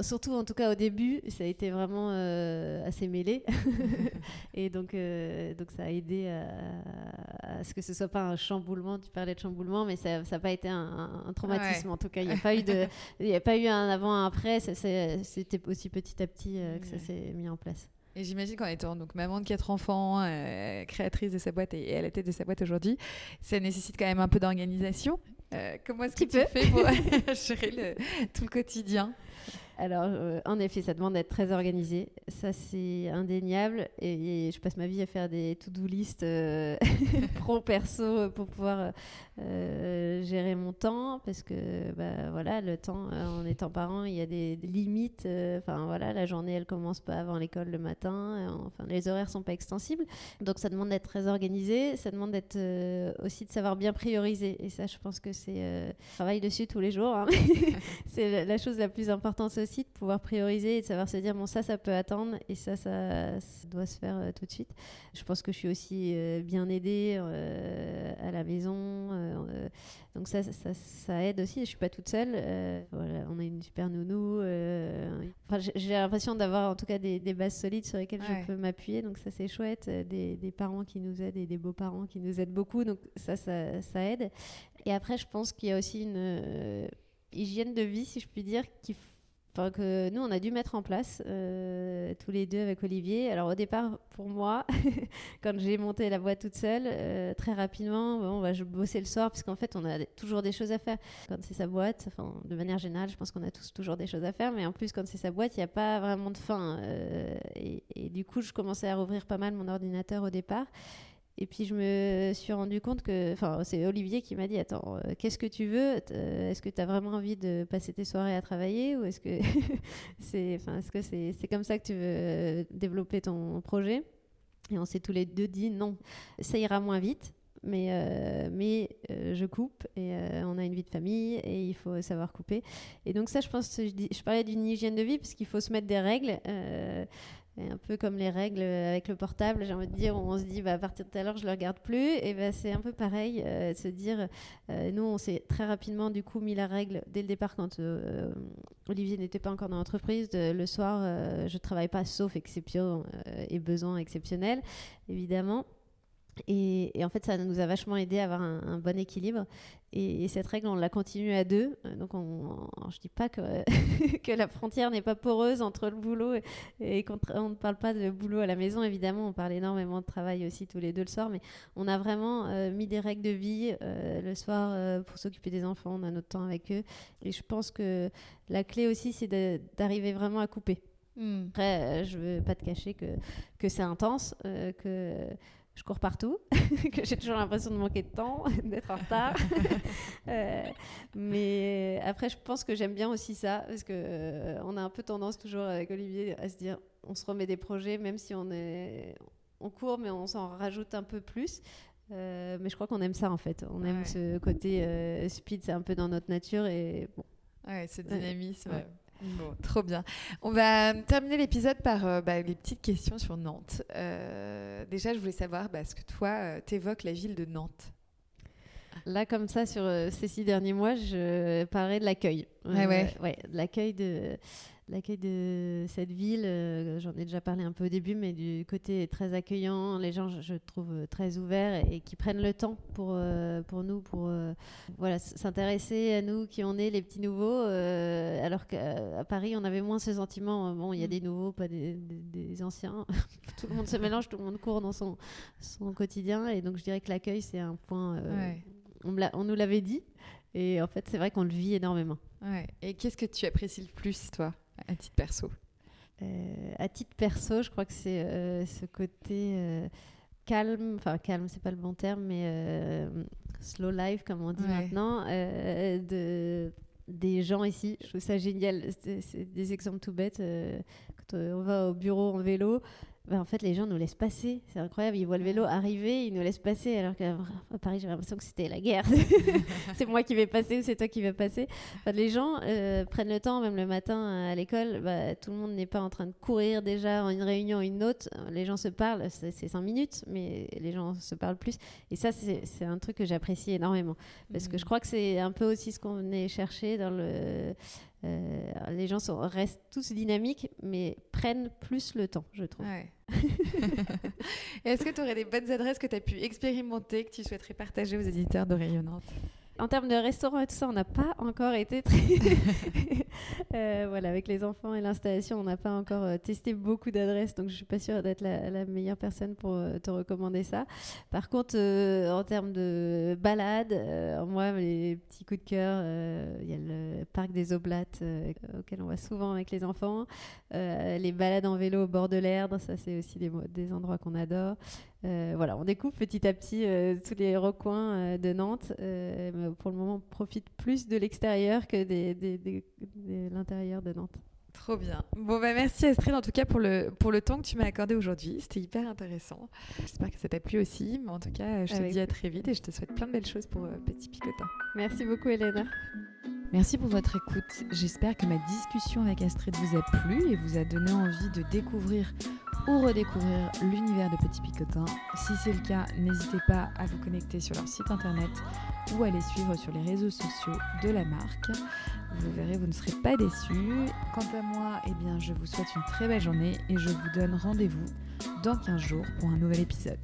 Surtout, en tout cas, au début, ça a été vraiment euh, assez mêlé. et donc, euh, donc, ça a aidé à, ce que ce soit pas un chamboulement. Tu parlais de chamboulement, mais ça n'a pas été un, traumatisme. En tout cas, il n'y a, pas eu de, a pas eu un avant, un après. C'était aussi petit à petit euh, que ça s'est mis en place. Et j'imagine qu'en étant donc maman de quatre enfants, créatrice de sa boîte et, à la tête de sa boîte aujourd'hui, ça nécessite quand même un peu d'organisation. comment est-ce que tu fais pour gérer tout le quotidien? Alors, euh, en effet, ça demande d'être très organisé. Ça, c'est indéniable. Et, je passe ma vie à faire des to-do list euh, pro-perso pour pouvoir euh, gérer mon temps. Parce que, bah, voilà, le temps, en étant parent, il y a des, limites. Enfin, voilà, la journée, elle commence pas avant l'école le matin. Enfin, les horaires sont pas extensibles. Donc, ça demande d'être très organisé. Ça demande d'être aussi de savoir bien prioriser. Et ça, je pense que c'est. travail dessus tous les jours. Hein. c'est la chose la plus importante aussi de pouvoir prioriser et de savoir se dire bon ça ça peut attendre et ça ça, doit se faire euh, tout de suite. Je pense que je suis aussi euh, bien aidée euh, à la maison, donc ça, ça, ça, aide aussi. Je suis pas toute seule. voilà, on a une super nounou. Enfin, j'ai l'impression d'avoir en tout cas des, des, bases solides sur lesquelles je peux m'appuyer, donc ça c'est chouette. Des, des, parents qui nous aident et des beaux-parents qui nous aident beaucoup, donc ça, ça, ça aide. Et après, je pense qu'il y a aussi une hygiène de vie, si je puis dire, qui Que nous, on a dû mettre en place euh, tous les deux avec Olivier. Alors au départ, pour moi, quand j'ai monté la boîte toute seule, euh, très rapidement, bon, bah, je bossais le soir parce qu'en fait, on a toujours des choses à faire. Quand c'est sa boîte, enfin, de manière générale, je pense qu'on a tous toujours des choses à faire, mais en plus, quand c'est sa boîte, il n'y a pas vraiment de fin. Euh, et, du coup, je commençais à rouvrir pas mal mon ordinateur au départ. Et puis je me suis rendu compte que, enfin, c'est Olivier qui m'a dit Attends, euh, qu'est-ce que tu veux? Euh, Est-ce que tu as vraiment envie de passer tes soirées à travailler? Ou est-ce que c'est enfin, est -ce que c'est comme ça que tu veux euh, développer ton projet? Et on s'est tous les deux dit Non, ça ira moins vite. Mais, mais je coupe et on a une vie de famille et il faut savoir couper. Et donc ça, je pense, je, je parlais d'une hygiène de vie parce qu'il faut se mettre des règles un peu comme les règles avec le portable, j'ai envie de dire, on se dit bah, à partir de tout à l'heure je le regarde plus, et ben c'est un peu pareil, euh, se dire, euh, nous on s'est très rapidement du coup mis la règle dès le départ quand euh, Olivier n'était pas encore dans l'entreprise, le soir je travaille pas sauf exception et besoin exceptionnel, évidemment. Et, en fait, ça nous a vachement aidé à avoir un, bon équilibre. Et, cette règle, on l'a continuée à deux. Euh, donc, on, je dis pas que, que la frontière n'est pas poreuse entre le boulot et, qu'on on ne parle pas de boulot à la maison. Évidemment, on parle énormément de travail aussi tous les deux le soir. Mais on a vraiment euh, mis des règles de vie euh, le soir pour s'occuper des enfants. On a notre temps avec eux. Et je pense que la clé aussi, c'est d'arriver vraiment à couper. Hmm. Après, je veux pas te cacher que, que c'est intense, que je cours partout, que j'ai toujours l'impression de manquer de temps, d'être en retard. Euh, mais après, je pense que j'aime bien aussi ça, parce qu'on euh, on a un peu tendance toujours avec Olivier à se dire, on se remet des projets, même si on est, on court, mais on s'en rajoute un peu plus. Euh, mais je crois qu'on aime ça en fait. On aime ce côté speed, c'est un peu dans notre nature et bon. Ouais, ce dynamisme. Bon, trop bien. On va terminer l'épisode par euh, bah, les petites questions sur Nantes. Euh, déjà, je voulais savoir bah, ce que toi, euh, t'évoques la ville de Nantes? Là, comme ça, sur ces six derniers mois, je parlais de l'accueil. ouais. ouais, l'accueil de l'accueil de cette ville, euh, j'en ai déjà parlé un peu au début, mais du côté très accueillant, les gens, je, trouve, très ouverts et, qui prennent le temps pour, euh, pour nous, pour euh, voilà, s'intéresser à nous qui on est, les petits nouveaux, alors qu'à Paris, on avait moins ce sentiment, bon, il y a mm. des nouveaux, pas des, des, anciens, tout le monde se mélange, tout le monde court dans son, son quotidien, et donc je dirais que l'accueil, c'est un point, on, on nous l'avait dit, et en fait, c'est vrai qu'on le vit énormément. Ouais. Et qu'est-ce que tu apprécies le plus, toi? À titre perso euh, À titre perso, je crois que c'est euh, ce côté euh, calme, enfin calme, c'est pas le bon terme, mais slow life, comme on dit maintenant, de des gens ici. Je trouve ça génial. C'est des exemples tout bêtes. quand on va au bureau en vélo, bah, en fait, les gens nous laissent passer. C'est incroyable. Ils voient le vélo arriver, ils nous laissent passer. Alors qu'à Paris, j'ai l'impression que c'était la guerre. c'est moi qui vais passer ou c'est toi qui vas passer. les gens euh, prennent le temps, même le matin à l'école. Bah, tout le monde n'est pas en train de courir déjà en une réunion, une autre. Les gens se parlent. C'est cinq minutes, mais les gens se parlent plus. Et ça, c'est un truc que j'apprécie énormément. Parce que je mmh. crois que c'est un peu aussi ce qu'on est cherché dans le euh, les gens restent tous dynamiques, mais prennent plus le temps, je trouve. Est-ce que tu aurais des bonnes adresses que tu as pu expérimenter, que tu souhaiterais partager aux éditeurs de Rayonnante? En termes de restaurant et tout ça, on n'a pas encore été très. Euh, voilà, avec les enfants et l'installation, on n'a pas encore euh, testé beaucoup d'adresses, donc je suis pas sûre d'être la, meilleure personne pour euh, te recommander ça. Par contre, en termes de balade, moi, les petits coups de cœur, il y a le parc des Oblates auquel on va souvent avec les enfants, les balades en vélo au bord de l'Erdre, ça c'est aussi des, des endroits qu'on adore. Euh, voilà, on découvre petit à petit euh, tous les recoins euh, de Nantes. mais pour le moment, on profite plus de l'extérieur que de l'intérieur de Nantes. Trop bien. Bon, bah merci Astrid en tout cas pour le, pour le temps que tu m'as accordé aujourd'hui. C'était hyper intéressant. J'espère que ça t'a plu aussi. Mais en tout cas, je te dis à très vite et je te souhaite plein de belles choses pour Petit Picotin. Merci beaucoup, Elena. Merci pour votre écoute. J'espère que ma discussion avec Astrid vous a plu et vous a donné envie de découvrir ou redécouvrir l'univers de Petit Picotin. Si c'est le cas, n'hésitez pas à vous connecter sur leur site internet ou à les suivre sur les réseaux sociaux de la marque. Vous verrez, vous ne serez pas déçus. Quant à moi, eh bien, je vous souhaite une très belle journée et je vous donne rendez-vous dans 15 jours pour un nouvel épisode.